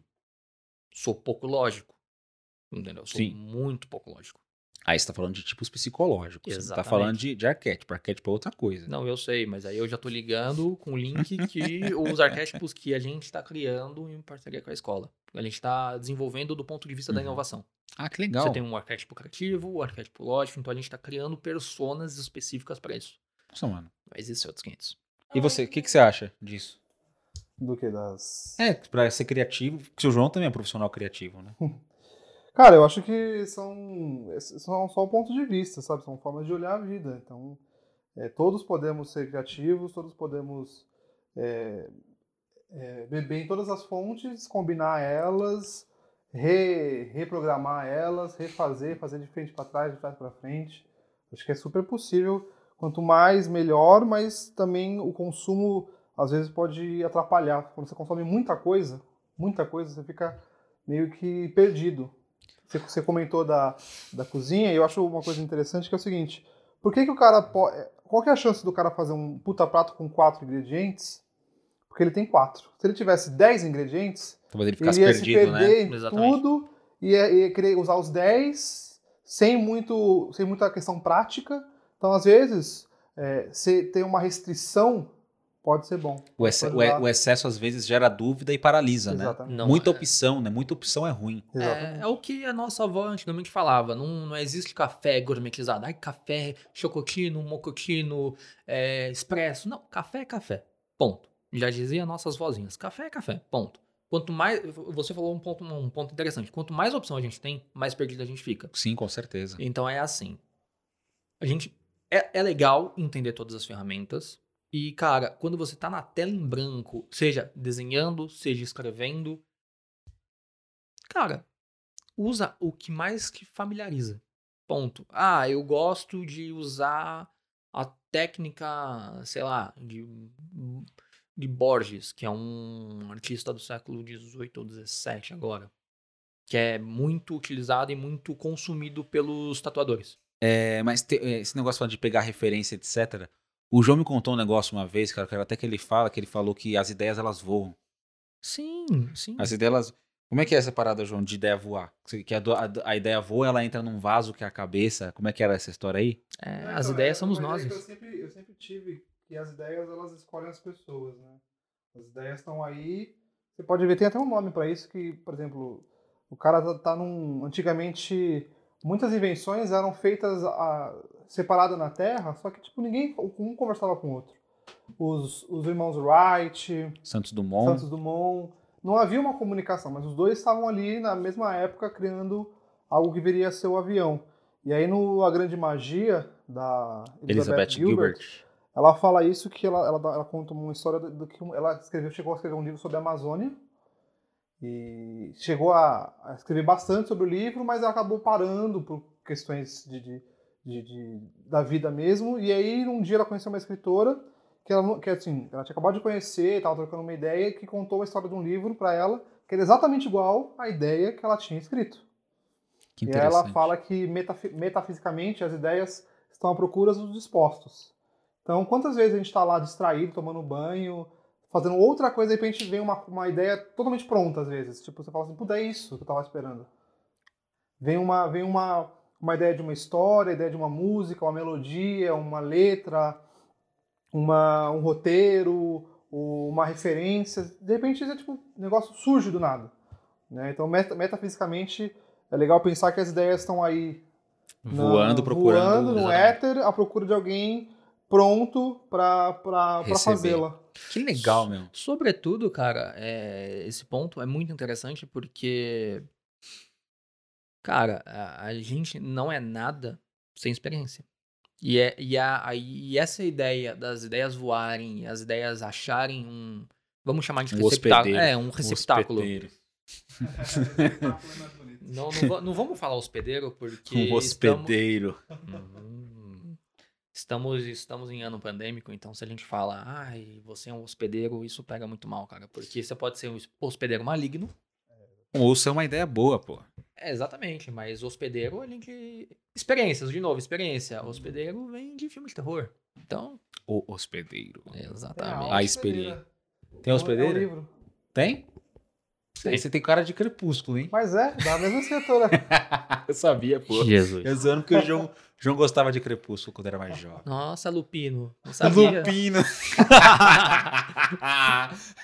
Sou pouco lógico. Entendeu? Eu sou Sim. muito pouco lógico. Aí você tá falando de tipos psicológicos. Você não tá Exatamente. falando de, de arquétipo. Arquétipo é outra coisa. Não, eu sei, mas aí eu já tô ligando com o link que os arquétipos que a gente tá criando em parceria com a escola. A gente tá desenvolvendo do ponto de vista da Uhum. inovação. Ah, que legal. Você tem um arquétipo criativo, o arquétipo lógico, então a gente tá criando personas específicas pra isso. Nossa, mano. Mas isso é outros 500. E você, o que, que você acha disso? Do que das. É, pra ser criativo, porque o João também é profissional criativo, né? Cara, eu acho que são, são só um ponto de vista, sabe? São formas de olhar a vida. Então, é, todos podemos ser criativos, todos podemos é, é, beber em todas as fontes, combinar elas, re- reprogramar elas, refazer, fazer de frente para trás, de trás para frente. Acho que é super possível. Quanto mais, melhor, mas também o consumo às vezes pode atrapalhar. Quando você consome muita coisa, muita coisa, você fica meio que perdido. Você, você comentou da, da cozinha e eu acho uma coisa interessante que é o seguinte: por que, que o cara pode. Qual que é a chance do cara fazer um puta prato com quatro ingredientes? Porque ele tem quatro. Se ele tivesse 10 ingredientes, Talvez ele ele ficasse ia se perdido, né? perder em Exatamente. tudo, ia, ia querer usar os 10 sem, muito, sem muita questão prática. Então, às vezes, é, se tem uma restrição, pode ser bom. O, ex- Pode o excesso às vezes gera dúvida e paralisa, né? Exatamente. Não, Muita é- opção, né? Muita opção é ruim. É, é o que a nossa avó antigamente falava. Não, não existe café gourmetizado. Ai, café, chocotino, mocotino, é, expresso. Não, café é café. Ponto. Já dizia nossas vozinhas. Café é café. Ponto. Quanto mais. Você falou um ponto, um ponto interessante. Quanto mais opção a gente tem, mais perdido a gente fica. Sim, com certeza. Então é assim. A gente. É, é legal entender todas as ferramentas. E, cara, quando você tá na tela em branco, seja desenhando, seja escrevendo, cara, usa o que mais te familiariza. Ponto. Ah, eu gosto de usar a técnica, sei lá, de, de Borges, que é um artista do século XVIII ou XVII agora. Que é muito utilizado e muito consumido pelos tatuadores. É, mas te- é, esse negócio de pegar referência, etc. O João me contou um negócio uma vez, cara, que até que ele fala, que ele falou que as ideias elas voam. Sim, sim. As ideias elas. Como é que é essa parada, João, de ideia voar? Que a, a, a ideia voa, ela entra num vaso que é a cabeça. Como é que era essa história aí? É, Então, as é ideias somos uma nós. Eu sempre, eu sempre tive que as ideias elas escolhem as pessoas, né? As ideias estão aí. Você pode ver, tem até um nome para isso que, por exemplo, o cara tá, tá num. Antigamente, muitas invenções eram feitas a, separadas na Terra, só que tipo ninguém um conversava com o outro. Os, os irmãos Wright, Santos Dumont. Santos Dumont. Não havia uma comunicação, mas os dois estavam ali na mesma época criando algo que viria a ser o avião. E aí no A Grande Magia, da Elizabeth, Elizabeth Gilbert, Gilbert. ela fala isso que ela, ela, ela conta uma história do, do que ela escreveu, chegou a escrever um livro sobre a Amazônia e chegou a, a escrever bastante sobre o livro, mas ela acabou parando por questões de, de, de- de- da vida mesmo. E aí um dia ela conheceu uma escritora que ela, que, assim, ela tinha acabado de conhecer, estava trocando uma ideia, que contou a história de um livro para ela que era exatamente igual à ideia que ela tinha escrito. Que E ela fala que metafi- metafisicamente as ideias estão à procura dos dispostos. Então, quantas vezes a gente está lá distraído, tomando banho, fazendo outra coisa, e de repente vem uma, uma ideia totalmente pronta, às vezes. Tipo, você fala assim, puta, é isso que eu estava esperando. Vem uma, vem uma, uma ideia de uma história, ideia de uma música, uma melodia, uma letra, uma, um roteiro, uma referência. De repente, é tipo, o negócio surge do nada. Né? Então, meta- metafisicamente, é legal pensar que as ideias estão aí na- Voando, procurando. voando no Exatamente. éter à procura de alguém pronto para fazê-la. Que legal, meu. Sobretudo, cara, é, esse ponto é muito interessante porque, cara, a, a gente não é nada sem experiência. E, é, e, a, e essa ideia das ideias voarem, as ideias acharem um. Vamos chamar de Um receptáculo. hospedeiro. É, um receptáculo. hospedeiro. não, não, não vamos falar hospedeiro porque. Um estamos- hospedeiro. Hum. Estamos, estamos em ano pandêmico, então se a gente fala, ai, você é um hospedeiro, isso pega muito mal, cara. Porque você pode ser um hospedeiro maligno. Ou se é uma ideia boa, pô. É, exatamente, mas hospedeiro a gente. Experiências, de novo, experiência. Hospedeiro vem de filme de terror. Então, O hospedeiro. exatamente. A experiência. Tem É um hospedeiro? livro. Tem? Tem. Você tem cara de crepúsculo, hein? Mas é, da mesma escritora. Eu sabia, pô. Jesus. Eu zoando porque o João, João gostava de crepúsculo quando era mais jovem. Nossa, Lupino. Não sabia. Lupino.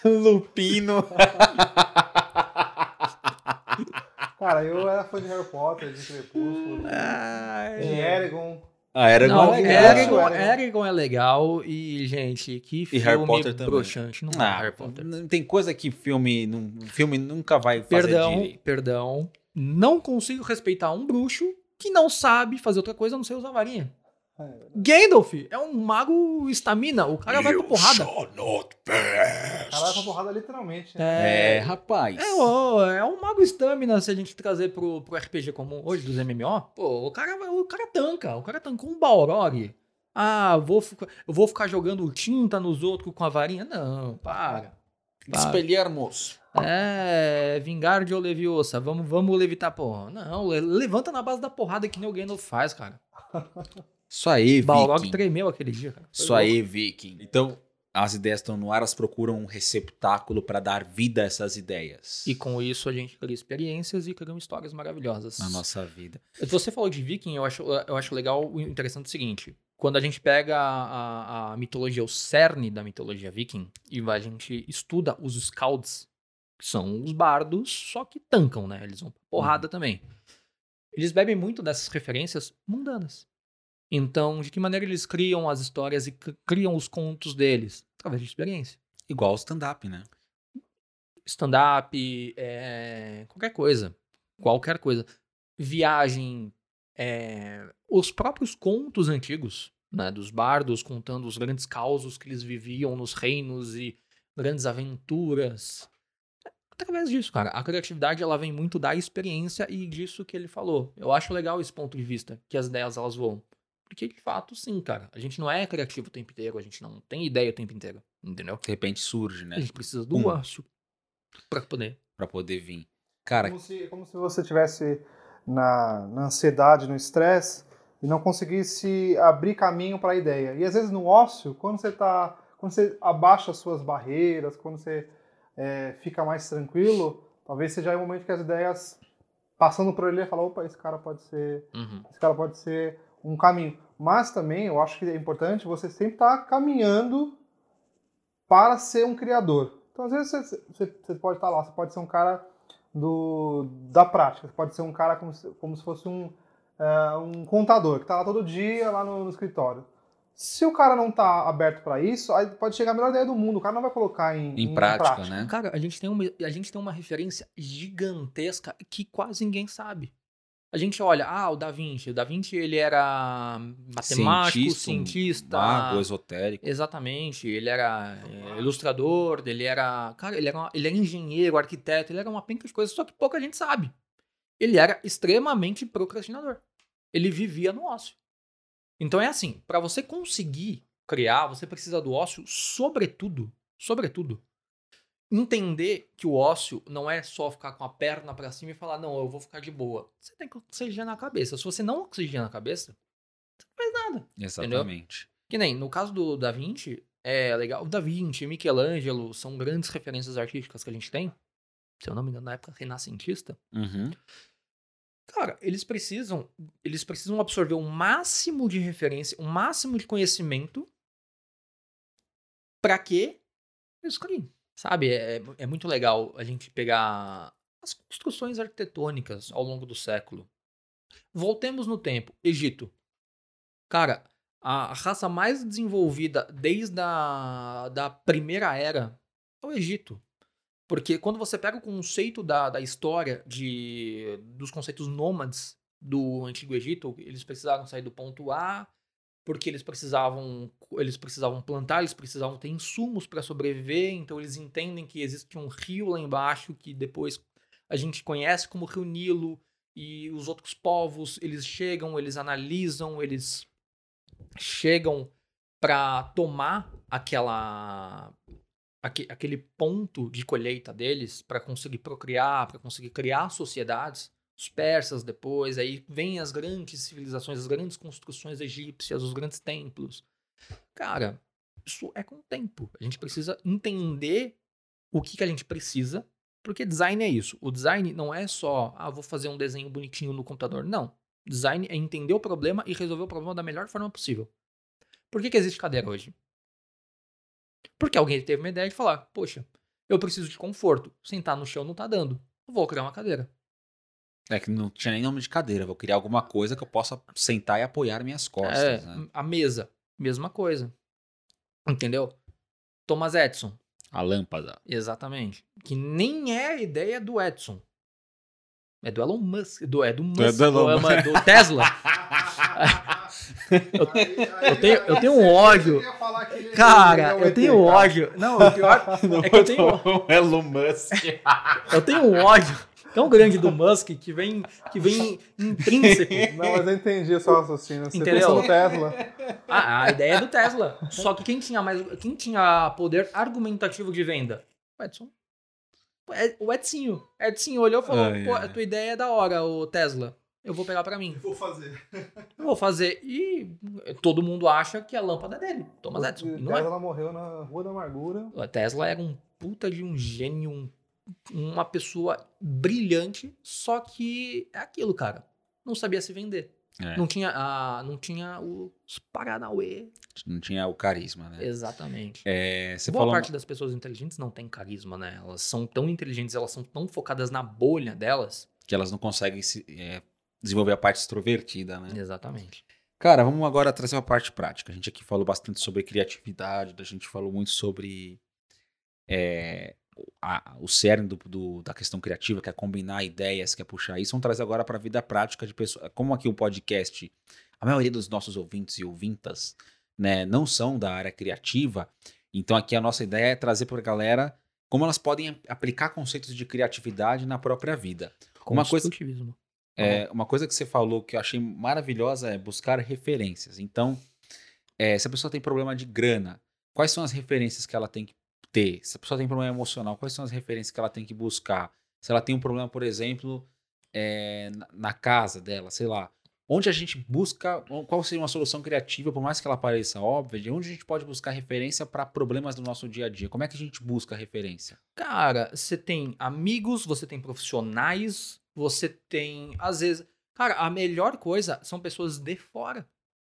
Lupino. De Harry Potter, de Crepúsculo, de, de Eragon. Ah, era Não, igual legal. Eragon, Eragon. Eragon é legal e, gente, que E filme Harry Potter também. broxante. Não é Ah, Harry Potter. não tem coisa que filme, filme nunca vai fazer Perdão, direito. perdão. Não consigo respeitar um bruxo que não sabe fazer outra coisa a não ser usar varinha. Gandalf é um mago estamina. O cara vai pra porrada. Ela vai pra porrada literalmente. Né? É, É, rapaz. é, ó, é um mago estamina se a gente trazer pro, pro RPG comum hoje dos MMO. Pô, o cara, vai- o cara tanca. O cara tancou um Balrog. Ah, vou, eu vou ficar jogando tinta nos outros com a varinha? Não, para. para. Espelharmos. É, vingar de Oleviosa, vamos, vamos levitar, porra. Não, le- levanta na base da porrada que nem o Gandalf faz, cara. Isso aí, Balrog Viking. tremeu aquele dia, cara. Foi Isso aí, Viking. Então, as ideias estão no ar, elas procuram um receptáculo para dar vida a essas ideias. E com isso a gente cria experiências e cria histórias maravilhosas. na nossa vida. Você falou de viking, eu acho, eu acho legal, o interessante é o seguinte. Quando a gente pega a, a- a mitologia, o cerne da mitologia viking, e vai- a gente estuda os scalds, que são os bardos, só que tancam, né? Eles vão pra porrada também. Eles bebem muito dessas referências mundanas. Então, de que maneira eles criam as histórias e criam os contos deles? Através de experiência Igual o stand-up, né? stand-up, é, qualquer coisa. Qualquer coisa. Viagem, é, os próprios contos antigos, né, dos bardos contando os grandes causos que eles viviam nos reinos e grandes aventuras. Através disso, cara. A criatividade ela vem muito da experiência e disso que ele falou. Eu acho legal esse ponto de vista, que as ideias elas voam. Porque, de fato, sim, cara. A gente não é criativo o tempo inteiro, a gente não tem ideia o tempo inteiro, entendeu? De repente surge, né? A gente precisa do Hum. ócio pra poder. Pra poder vir. Cara, Como se, como se você tivesse na, na ansiedade, no estresse e não conseguisse abrir caminho para a ideia. E às vezes no ócio, quando você tá, quando você abaixa as suas barreiras, quando você é, fica mais tranquilo, talvez seja aí o momento que as ideias passando por ele fala, opa, esse cara pode ser, Uhum. esse cara pode ser um caminho. Mas também eu acho que é importante você sempre estar caminhando para ser um criador. Então, às vezes, você, você- você pode estar lá, você pode ser um cara do, da prática, você pode ser um cara como se, como se fosse um, é, um contador, que está lá todo dia, lá no, no escritório. Se o cara não está aberto para isso, aí pode chegar a melhor ideia do mundo, o cara não vai colocar em, em prática, né? Cara, a gente, tem uma, a gente tem uma referência gigantesca que quase ninguém sabe. A gente olha, ah, o Da Vinci. O Da Vinci, ele era matemático, cientista. um mago esotérico. Exatamente. Ele era é, ilustrador, ele era. Cara, ele era, uma- ele era engenheiro, arquiteto, ele era uma penca de coisas, só que pouca gente sabe. Ele era extremamente procrastinador. Ele vivia no ócio. Então é assim, para você conseguir criar, você precisa do ócio, sobretudo, sobretudo, entender que o ócio não é só ficar com a perna pra cima e falar, não, eu vou ficar de boa. Você tem que oxigenar a cabeça. Se você não oxigena a cabeça, você não faz nada. Exatamente. Que nem, no caso do Da Vinci, é legal. O Da Vinci, Michelangelo são grandes referências artísticas que a gente tem. Se eu não me engano, na época renascentista. Uhum. Cara, eles precisam, eles precisam absorver o máximo de referência, o máximo de conhecimento para que eles criem. Sabe, é, é muito legal a gente pegar as construções arquitetônicas ao longo do século. Voltemos no tempo, Egito. Cara, a raça mais desenvolvida desde a da primeira era é o Egito. Porque quando você pega o conceito da, da história de, dos conceitos nômades do Antigo Egito, eles precisaram sair do ponto A, porque eles precisavam, eles precisavam plantar, eles precisavam ter insumos para sobreviver, então eles entendem que existe um rio lá embaixo que depois a gente conhece como Rio Nilo, e os outros povos, eles chegam, eles analisam, eles chegam para tomar aquela aque- aquele ponto de colheita deles para conseguir procriar, para conseguir criar sociedades. Os persas depois, aí vem as grandes civilizações, as grandes construções egípcias, os grandes templos. Cara, isso é com o tempo. A gente precisa entender o que, que a gente precisa, porque design é isso. O design não é só, ah, vou fazer um desenho bonitinho no computador. Não. Design é entender o problema e resolver o problema da melhor forma possível. Por que, que existe cadeira hoje? Porque alguém teve uma ideia de falar, poxa, eu preciso de conforto. Sentar no chão não tá dando. Vou criar uma cadeira. É que não tinha nem nome de cadeira. Vou criar alguma coisa que eu possa sentar e apoiar minhas costas. é, né? a mesa, mesma coisa. Entendeu? Thomas Edison, A lâmpada. exatamente. Que nem é a ideia do Edison. É do Elon Musk, do, é do Musk, É do Elon do, é do Tesla. Eu, eu tenho, eu tenho um ódio. Cara, eu tenho ódio. Não, o pior é que eu tenho, Elon Musk. eu tenho um ódio tão grande do Musk que vem, que vem intrínseco. Não, mas eu entendi o seu raciocínio. Você Entendeu? no Tesla. A, a ideia é do Tesla. Só que quem tinha mais. Quem tinha poder argumentativo de venda? O Edson. O Ed- O Edsinho. Edsinho olhou e falou: Ai, pô, ai. a tua ideia é da hora, o Tesla. eu vou pegar pra mim. Vou fazer. Eu vou fazer. E todo mundo acha que a lâmpada é dele, Thomas Edison. Não é. Tesla morreu na Rua da Amargura. A Tesla era um puta de um gênio, um- uma pessoa brilhante, só que é aquilo, cara. Não sabia se vender. É, Não tinha, a, não tinha os Paranauê. não tinha o carisma, né? Exatamente. É, Boa parte das pessoas inteligentes não tem carisma, né? Elas são tão inteligentes, elas são tão focadas na bolha delas. que elas não conseguem se, é, desenvolver a parte extrovertida, né? Exatamente. Cara, vamos agora trazer uma parte prática. A gente aqui falou bastante sobre criatividade, a gente falou muito sobre é, a- o cerne do- do- da questão criativa, que é combinar ideias, que é puxar isso. Vamos trazer agora para a vida prática de pessoas. Como aqui o podcast, a maioria dos nossos ouvintes e ouvintas né, não são da área criativa, então aqui a nossa ideia é trazer para a galera como elas podem aplicar conceitos de criatividade na própria vida. Uma coisa-. É, uma coisa que você falou que eu achei maravilhosa é buscar referências. Então, é, se a pessoa tem problema de grana, quais são as referências que ela tem que ter? Se a pessoa tem problema emocional, quais são as referências que ela tem que buscar? Se ela tem um problema, por exemplo, é, na, casa dela, sei lá. Onde a gente busca, qual seria uma solução criativa, por mais que ela pareça óbvia, de onde a gente pode buscar referência para problemas do nosso dia a dia? Como é que a gente busca referência? Cara, você tem amigos, você tem profissionais, você tem, às vezes. Cara, a melhor coisa são pessoas de fora.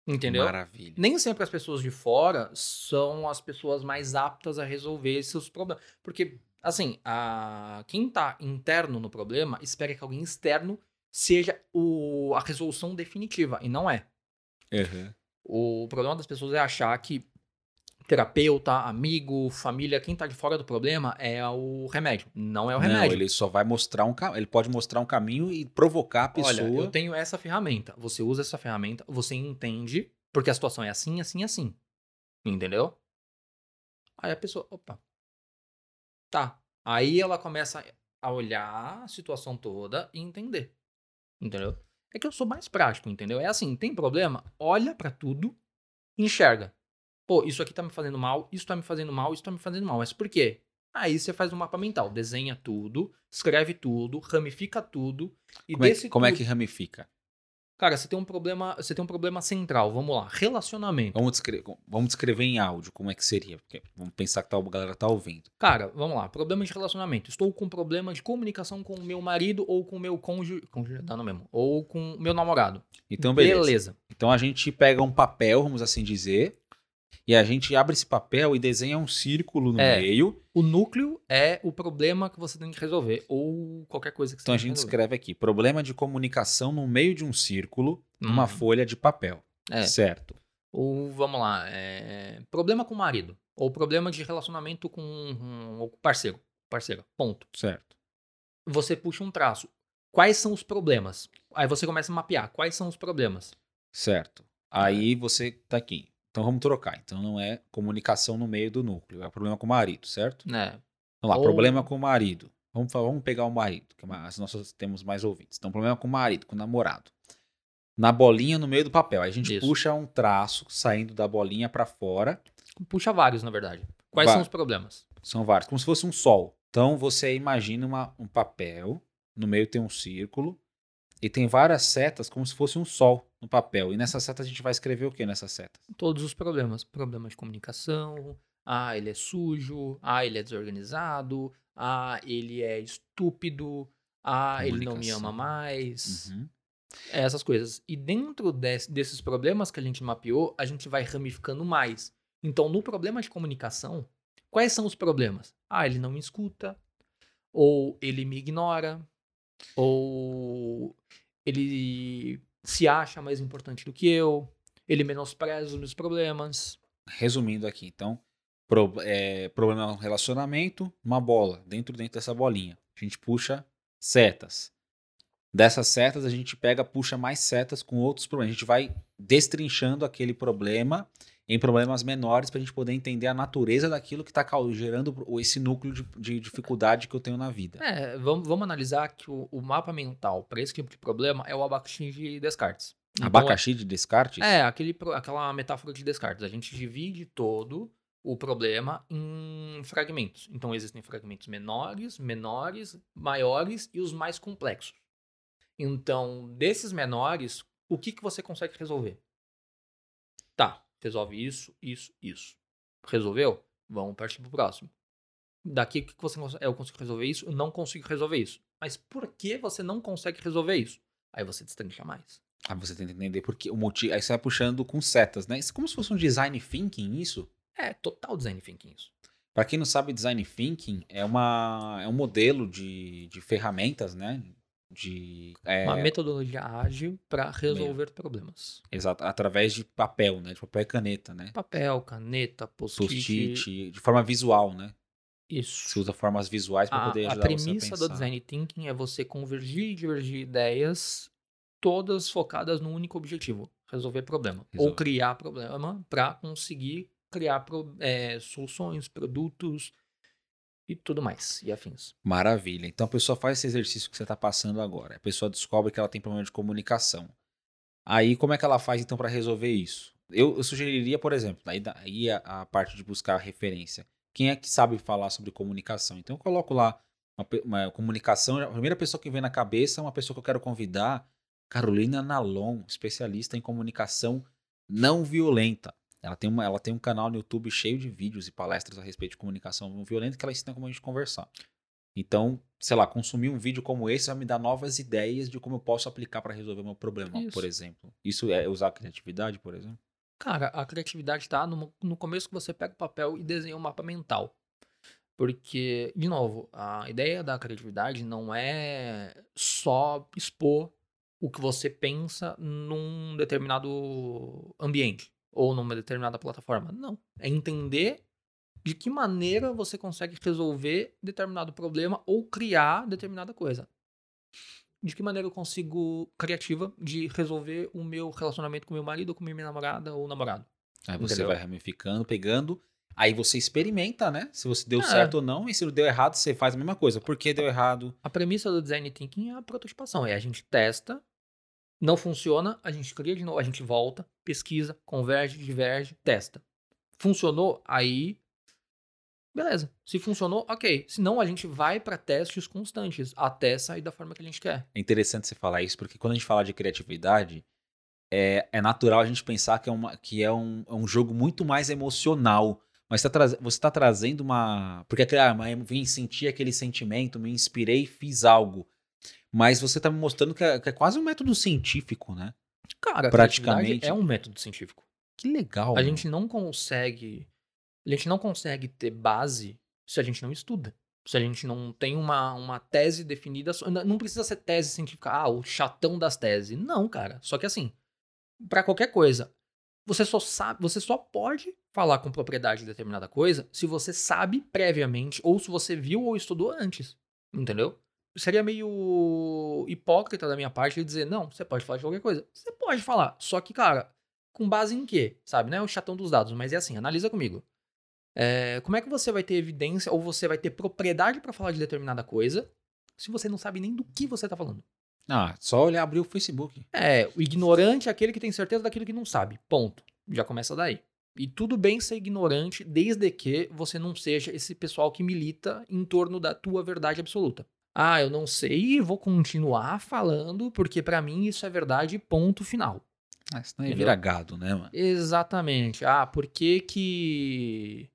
Entendeu? Maravilha. Nem sempre as pessoas de fora são as pessoas mais aptas a resolver esses problemas. Porque, assim, a... quem tá interno no problema espera que alguém externo seja o... a resolução definitiva. E não é. Uhum. O problema das pessoas é achar que terapeuta, amigo, família, quem tá de fora do problema é o remédio. Não é o Não, remédio. ele só vai mostrar um caminho. Ele pode mostrar um caminho e provocar a pessoa. Olha, eu tenho essa ferramenta. Você usa essa ferramenta, você entende, porque a situação é assim, assim, assim. Entendeu? Aí a pessoa, opa. Tá. Aí ela começa a olhar a situação toda e entender. Entendeu? É que eu sou mais prático, entendeu? É assim, tem problema? Olha pra tudo, enxerga. Pô, isso aqui tá me fazendo mal, isso tá me fazendo mal, isso tá me fazendo mal. Mas por quê? Aí você faz um mapa mental, desenha tudo, escreve tudo, ramifica tudo e Como, é, desse que- como é tudo- que ramifica? Cara, você tem um problema, você tem um problema central, vamos lá, relacionamento. Vamos descrever, vamos descrever em áudio como é que seria. Porque vamos pensar que tá, a galera tá ouvindo. Cara, vamos lá, problema de relacionamento. Estou com problema de comunicação com o meu marido ou com o meu cônjuge, cônjuge dá no mesmo, ou com o meu namorado. Então, beleza. Beleza. Então a gente pega um papel, vamos assim dizer, e a gente abre esse papel e desenha um círculo no É. meio. O núcleo é o problema que você tem que resolver ou qualquer coisa que você Então a gente resolver. escreve aqui: problema de comunicação no meio de um círculo, numa Uhum. folha de papel. É. Certo. Ou vamos lá, é, problema com o marido ou problema de relacionamento com um, o parceiro, parceira. Ponto. Certo. Você puxa um traço. Quais são os problemas? Aí você começa a mapear. Quais são os problemas? Certo. Aí você tá aqui. Então vamos trocar. Então não é comunicação no meio do núcleo, é problema com o marido, certo? Né? Vamos lá, Ou- problema com o marido. Vamos, fa- vamos pegar o marido, que é mais- nós temos mais ouvintes. Então, problema com o marido, com o namorado. Na bolinha no meio do papel. Aí a gente Isso. puxa um traço saindo da bolinha pra fora. Puxa vários, na verdade. Quais são os problemas? São vários, como se fosse um sol. Então você imagina uma- um papel, no meio tem um círculo, e tem várias setas, como se fosse um sol no papel. E nessa seta a gente vai escrever o que nessa seta? Todos os problemas. Problemas de comunicação. Ah, ele é sujo. Ah, ele é desorganizado. Ah, ele é estúpido. Ah, ele não me ama mais. Uhum. Essas coisas. E dentro des- desses problemas que a gente mapeou, a gente vai ramificando mais. Então, no problema de comunicação, quais são os problemas? Ah, ele não me escuta. Ou ele me ignora. Ou ele se acha mais importante do que eu. Ele menospreza os meus problemas. Resumindo aqui, então, pro- é, problema no relacionamento, uma bola, dentro dentro dessa bolinha. A gente puxa setas. Dessas setas a gente pega, puxa mais setas com outros problemas. A gente vai destrinchando aquele problema em problemas menores para a gente poder entender a natureza daquilo que está gerando esse núcleo de, de dificuldade que eu tenho na vida. É, vamos, vamos analisar que o, o mapa mental para esse tipo de problema é o abacaxi de Descartes. Então, Abacaxi de Descartes? É, aquele, aquela metáfora de Descartes. A gente divide todo o problema em fragmentos. Então existem fragmentos menores, menores, maiores e os mais complexos. Então, desses menores, o que, que você consegue resolver? Tá, resolve isso, isso, isso. Resolveu? Vamos partir pro próximo. Daqui, o que, você consegue? Eu consigo resolver isso? Eu não consigo resolver isso. Mas por que você não consegue resolver isso? Aí você destrancha mais. Ah, você tem que entender porque o motivo. Aí você vai puxando com setas, né? Isso é como se fosse um design thinking, isso. É total design thinking isso. Para quem não sabe, design thinking é, uma, é um modelo de, de ferramentas, né? De, é, Uma metodologia ágil para resolver problemas. exato, através de papel, né? De papel e caneta, né? Papel, caneta, post-it. Post-it, de forma visual, né? Isso. Você usa formas visuais para A, poder a ajudar você a premissa do design thinking é você convergir e divergir ideias, todas focadas num único objetivo: resolver problema. Resolver. Ou criar problema para conseguir criar é, soluções, produtos e tudo mais, e afins. Maravilha. Então a pessoa faz esse exercício que você está passando agora. A pessoa descobre que ela tem problema de comunicação. Aí como é que ela faz então para resolver isso? Eu, eu sugeriria, por exemplo, aí, da- aí a, a parte de buscar referência. Quem é que sabe falar sobre comunicação? Então eu coloco lá uma, uma comunicação. A primeira pessoa que vem na cabeça é uma pessoa que eu quero convidar, Carolina Nalon, especialista em comunicação não violenta. Ela tem, uma, ela tem um canal no YouTube cheio de vídeos e palestras a respeito de comunicação não violenta que ela ensina como a gente conversar. Então, sei lá, consumir um vídeo como esse vai me dar novas ideias de como eu posso aplicar para resolver meu problema, Isso. por exemplo. Isso é usar a criatividade, por exemplo? Cara, a criatividade tá no, no começo que você pega o papel e desenha um mapa mental. Porque, de novo, a ideia da criatividade não é só expor o que você pensa num determinado ambiente ou numa determinada plataforma. Não. É entender de que maneira você consegue resolver determinado problema ou criar determinada coisa. De que maneira eu consigo, criativa, de resolver o meu relacionamento com meu marido, com minha namorada ou namorado. Aí você Entendeu? vai ramificando, pegando, aí você experimenta, né? Se você deu É. certo ou não, e se deu errado, você faz a mesma coisa. Por que deu errado? A premissa do design thinking é a prototipação. É a gente testa, não funciona, a gente cria de novo, a gente volta, pesquisa, converge, diverge, testa. Funcionou, aí beleza. Se funcionou, ok. Se não, a gente vai para testes constantes até sair da forma que a gente quer. É interessante você falar isso, porque quando a gente fala de criatividade, é, é natural a gente pensar que é, uma, que é, um, é um jogo muito mais emocional. Mas tá você está trazendo uma. Porque ah, eu vim sentir aquele sentimento, me inspirei, fiz algo. Mas você está me mostrando que é, que é quase um método científico, né? Cara, Praticamente. é um método científico. Que legal. A mano. gente não consegue. A gente não consegue ter base se a gente não estuda. Se a gente não tem uma, uma tese definida. Não precisa ser tese científica. Ah, o chatão das teses. Não, cara. Só que assim, pra qualquer coisa, você só sabe, você só pode falar com propriedade de determinada coisa se você sabe previamente ou se você viu ou estudou antes. Entendeu? Seria meio hipócrita da minha parte dizer, não, você pode falar de qualquer coisa. Você pode falar. Só que, cara, com base em quê? Sabe, não é o chatão dos dados, mas é assim, analisa comigo. É, como é que você vai ter evidência ou você vai ter propriedade pra falar de determinada coisa se você não sabe nem do que você tá falando? Ah, só olhar, abrir o Facebook. É, o ignorante é aquele que tem certeza daquilo que não sabe. Ponto. Já começa daí. E tudo bem ser ignorante desde que você não seja esse pessoal que milita em torno da tua verdade absoluta. Ah, eu não sei e vou continuar falando porque pra mim isso é verdade, ponto final. Ah, isso não é vira gado, né, mano? Exatamente. Ah, por que que.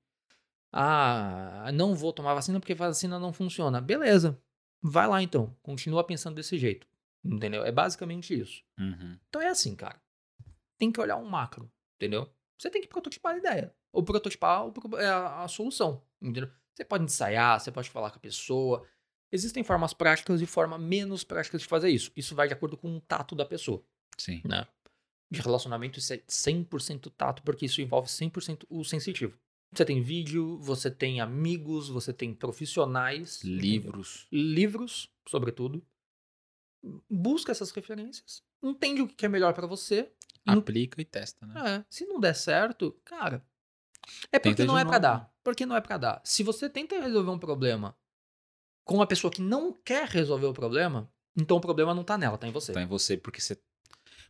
Ah, não vou tomar vacina porque vacina não funciona. Beleza. Vai lá então. Continua pensando desse jeito. Entendeu? É basicamente isso. Uhum. Então é assim, cara. Tem que olhar um macro. Entendeu? Você tem que prototipar a ideia. Ou prototipar o pro- é, a, a solução. Entendeu? Você pode ensaiar, você pode falar com a pessoa. Existem formas práticas e formas menos práticas de fazer isso. Isso vai de acordo com o tato da pessoa Sim. né? De relacionamento, isso é 100% tato, porque isso envolve 100% o sensitivo. Você tem vídeo, você tem amigos, você tem profissionais. entendeu? Livros. Livros, sobretudo. Busca essas referências. Entende o que é melhor pra você. No- Aplica e testa, né? é, se não der certo, cara. É porque Tenta não é pra novo. dar. Porque não é pra dar. Se você tenta resolver um problema com uma pessoa que não quer resolver o problema, então o problema não tá nela, tá em você. Tá em você, porque você.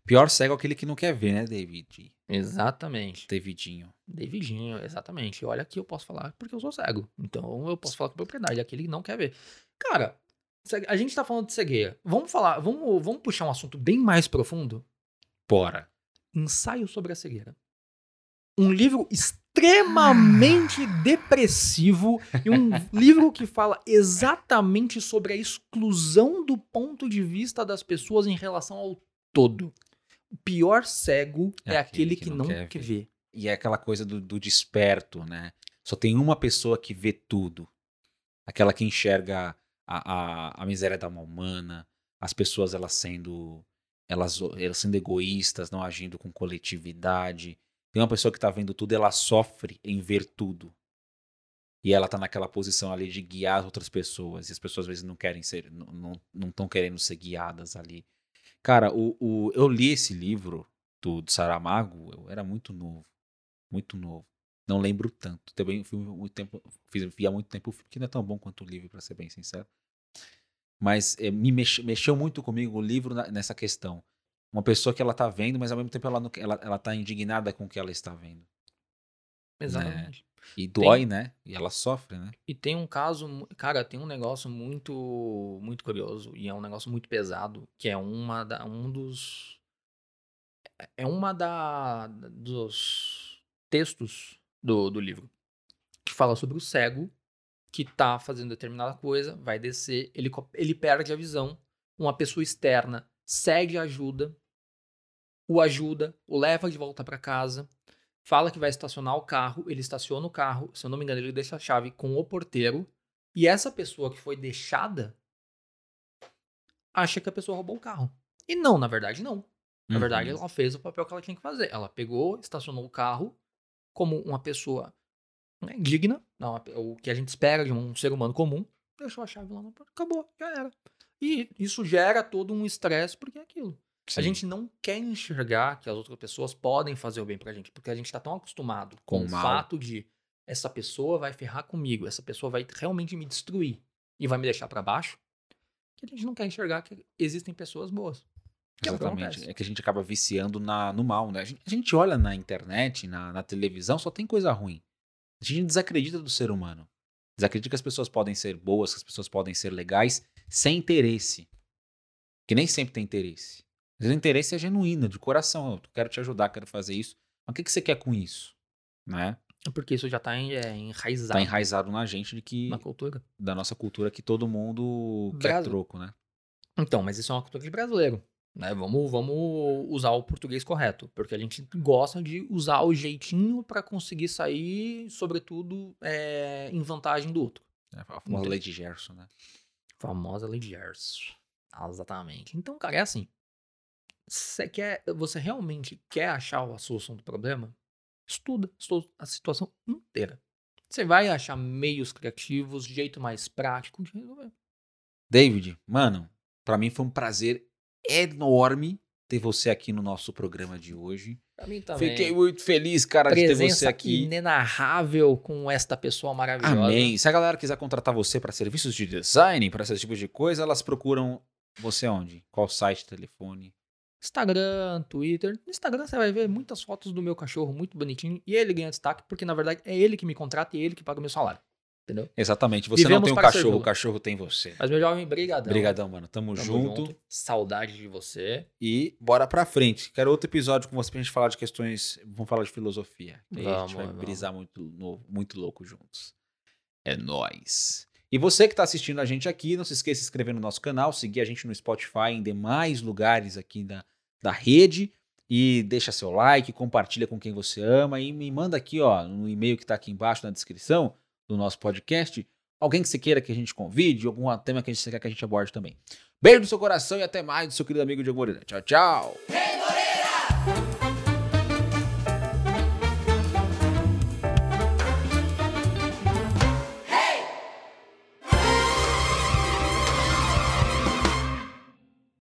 Pior cego é aquele que não quer ver, né, David? Exatamente. Davidinho. Davidinho, exatamente. Olha aqui eu posso falar porque eu sou cego. Então eu posso falar com propriedade. Aquele que não quer ver. Cara, A gente tá falando de cegueira. Vamos falar, vamos, vamos puxar um assunto bem mais profundo? Bora. Ensaio sobre a cegueira. Um livro extremamente depressivo e um livro que fala exatamente sobre a exclusão do ponto de vista das pessoas em relação ao todo. O pior cego é, aquele, que, não, quer, ver. ver. E é aquela coisa do, do desperto, né? Só tem uma pessoa que vê tudo. Aquela que enxerga a, a, a miséria da alma humana, as pessoas elas sendo elas, elas sendo egoístas, não agindo com coletividade. Tem uma pessoa que está vendo tudo, ela sofre em ver tudo. E ela está naquela posição ali de guiar as outras pessoas. E as pessoas às vezes não querem ser, não estão querendo ser guiadas ali. Cara, o, o, eu li esse livro do, do Saramago, eu era muito novo. Muito novo. Não lembro tanto. Também fui muito tempo, fiz, vi há muito tempo o filme, que não é tão bom quanto o livro, para ser bem sincero. Mas é, me mex, mexeu muito comigo o livro na, nessa questão. Uma pessoa que ela tá vendo, mas ao mesmo tempo ela, não, ela, ela tá indignada com o que ela está vendo. Né? Exatamente. Né? E dói, tem, né? E ela sofre, né? E tem um caso, cara, tem um negócio muito muito curioso e é um negócio muito pesado, que é uma da, um dos é uma da dos textos do, do livro, que fala sobre o cego que tá fazendo determinada coisa, vai descer, ele, ele perde a visão, uma pessoa externa segue a ajuda, o ajuda, o leva de volta para casa, fala que vai estacionar o carro, ele estaciona o carro, se eu não me engano, ele deixa a chave com o porteiro, e essa pessoa que foi deixada acha que a pessoa roubou o carro. E não, na verdade, não. Na uhum. verdade, ela fez o papel que ela tinha que fazer. Ela pegou, estacionou o carro, como uma pessoa né, digna, não, o que a gente espera de um ser humano comum, deixou a chave lá acabou, já era. E isso gera todo um estresse, porque é aquilo. Sim. A gente não quer enxergar que as outras pessoas podem fazer o bem pra gente, porque a gente tá tão acostumado com, com o mal. fato de essa pessoa vai ferrar comigo, essa pessoa vai realmente me destruir e vai me deixar para baixo, que a gente não quer enxergar que existem pessoas boas. É Exatamente. É, que a gente acaba viciando na, no mal, né? A gente, a gente olha na internet, na, na, televisão, só tem coisa ruim. A gente desacredita do ser humano. Desacredita que as pessoas podem ser boas, que as pessoas podem ser legais, sem interesse. Que nem sempre tem interesse. Vezes o interesse é genuíno, de coração. Eu quero te ajudar, quero fazer isso. Mas o que, que você quer com isso? Né? Porque isso já está é, enraizado. Está enraizado na gente de que. Na cultura. Da nossa cultura, que todo mundo quer troco, né? Então, mas isso é uma cultura de brasileiro. Né? Vamos, vamos usar o português correto, porque a gente gosta de usar o jeitinho para conseguir sair, sobretudo, é, em vantagem do outro. É, a famosa lei de Gerson, né? Famosa lei de Gerson. Exatamente. Então, cara, é assim. Você quer, você realmente quer achar a solução do problema? Estuda a situação inteira. Você vai achar meios criativos, jeito mais prático de resolver. David, mano, para mim foi um prazer enorme ter você aqui no nosso programa de hoje. Pra mim também. Fiquei muito feliz, cara, Presença de ter você aqui. inenarrável com esta pessoa maravilhosa. Amém. Se a galera quiser contratar você para serviços de design, para esse tipo de coisa, elas procuram você onde? Qual site, telefone? Instagram, Twitter. No Instagram você vai ver muitas fotos do meu cachorro muito bonitinho e ele ganha destaque porque na verdade é ele que me contrata e ele que paga o meu salário. Entendeu? Exatamente. Você Vivemos não tem um cachorro, o cachorro tem você. Mas meu jovem, brigadão. Brigadão, mano. Tamo, Tamo junto. junto. Saudade de você. E bora pra frente. Quero outro episódio com você pra gente falar de questões. Vamos falar de filosofia. Vamos, a gente vai vamos. brisar muito, no, muito louco juntos. É nóis. E você que está assistindo a gente aqui, não se esqueça de se inscrever no nosso canal, seguir a gente no Spotify, em demais lugares aqui da, da rede. E deixa seu like, compartilha com quem você ama e me manda aqui, ó, no e-mail que está aqui embaixo na descrição do nosso podcast, alguém que você queira que a gente convide, algum tema que você quer que a gente aborde também. Beijo no seu coração e até mais do seu querido amigo Diego Moreira. Tchau, tchau. Moreira!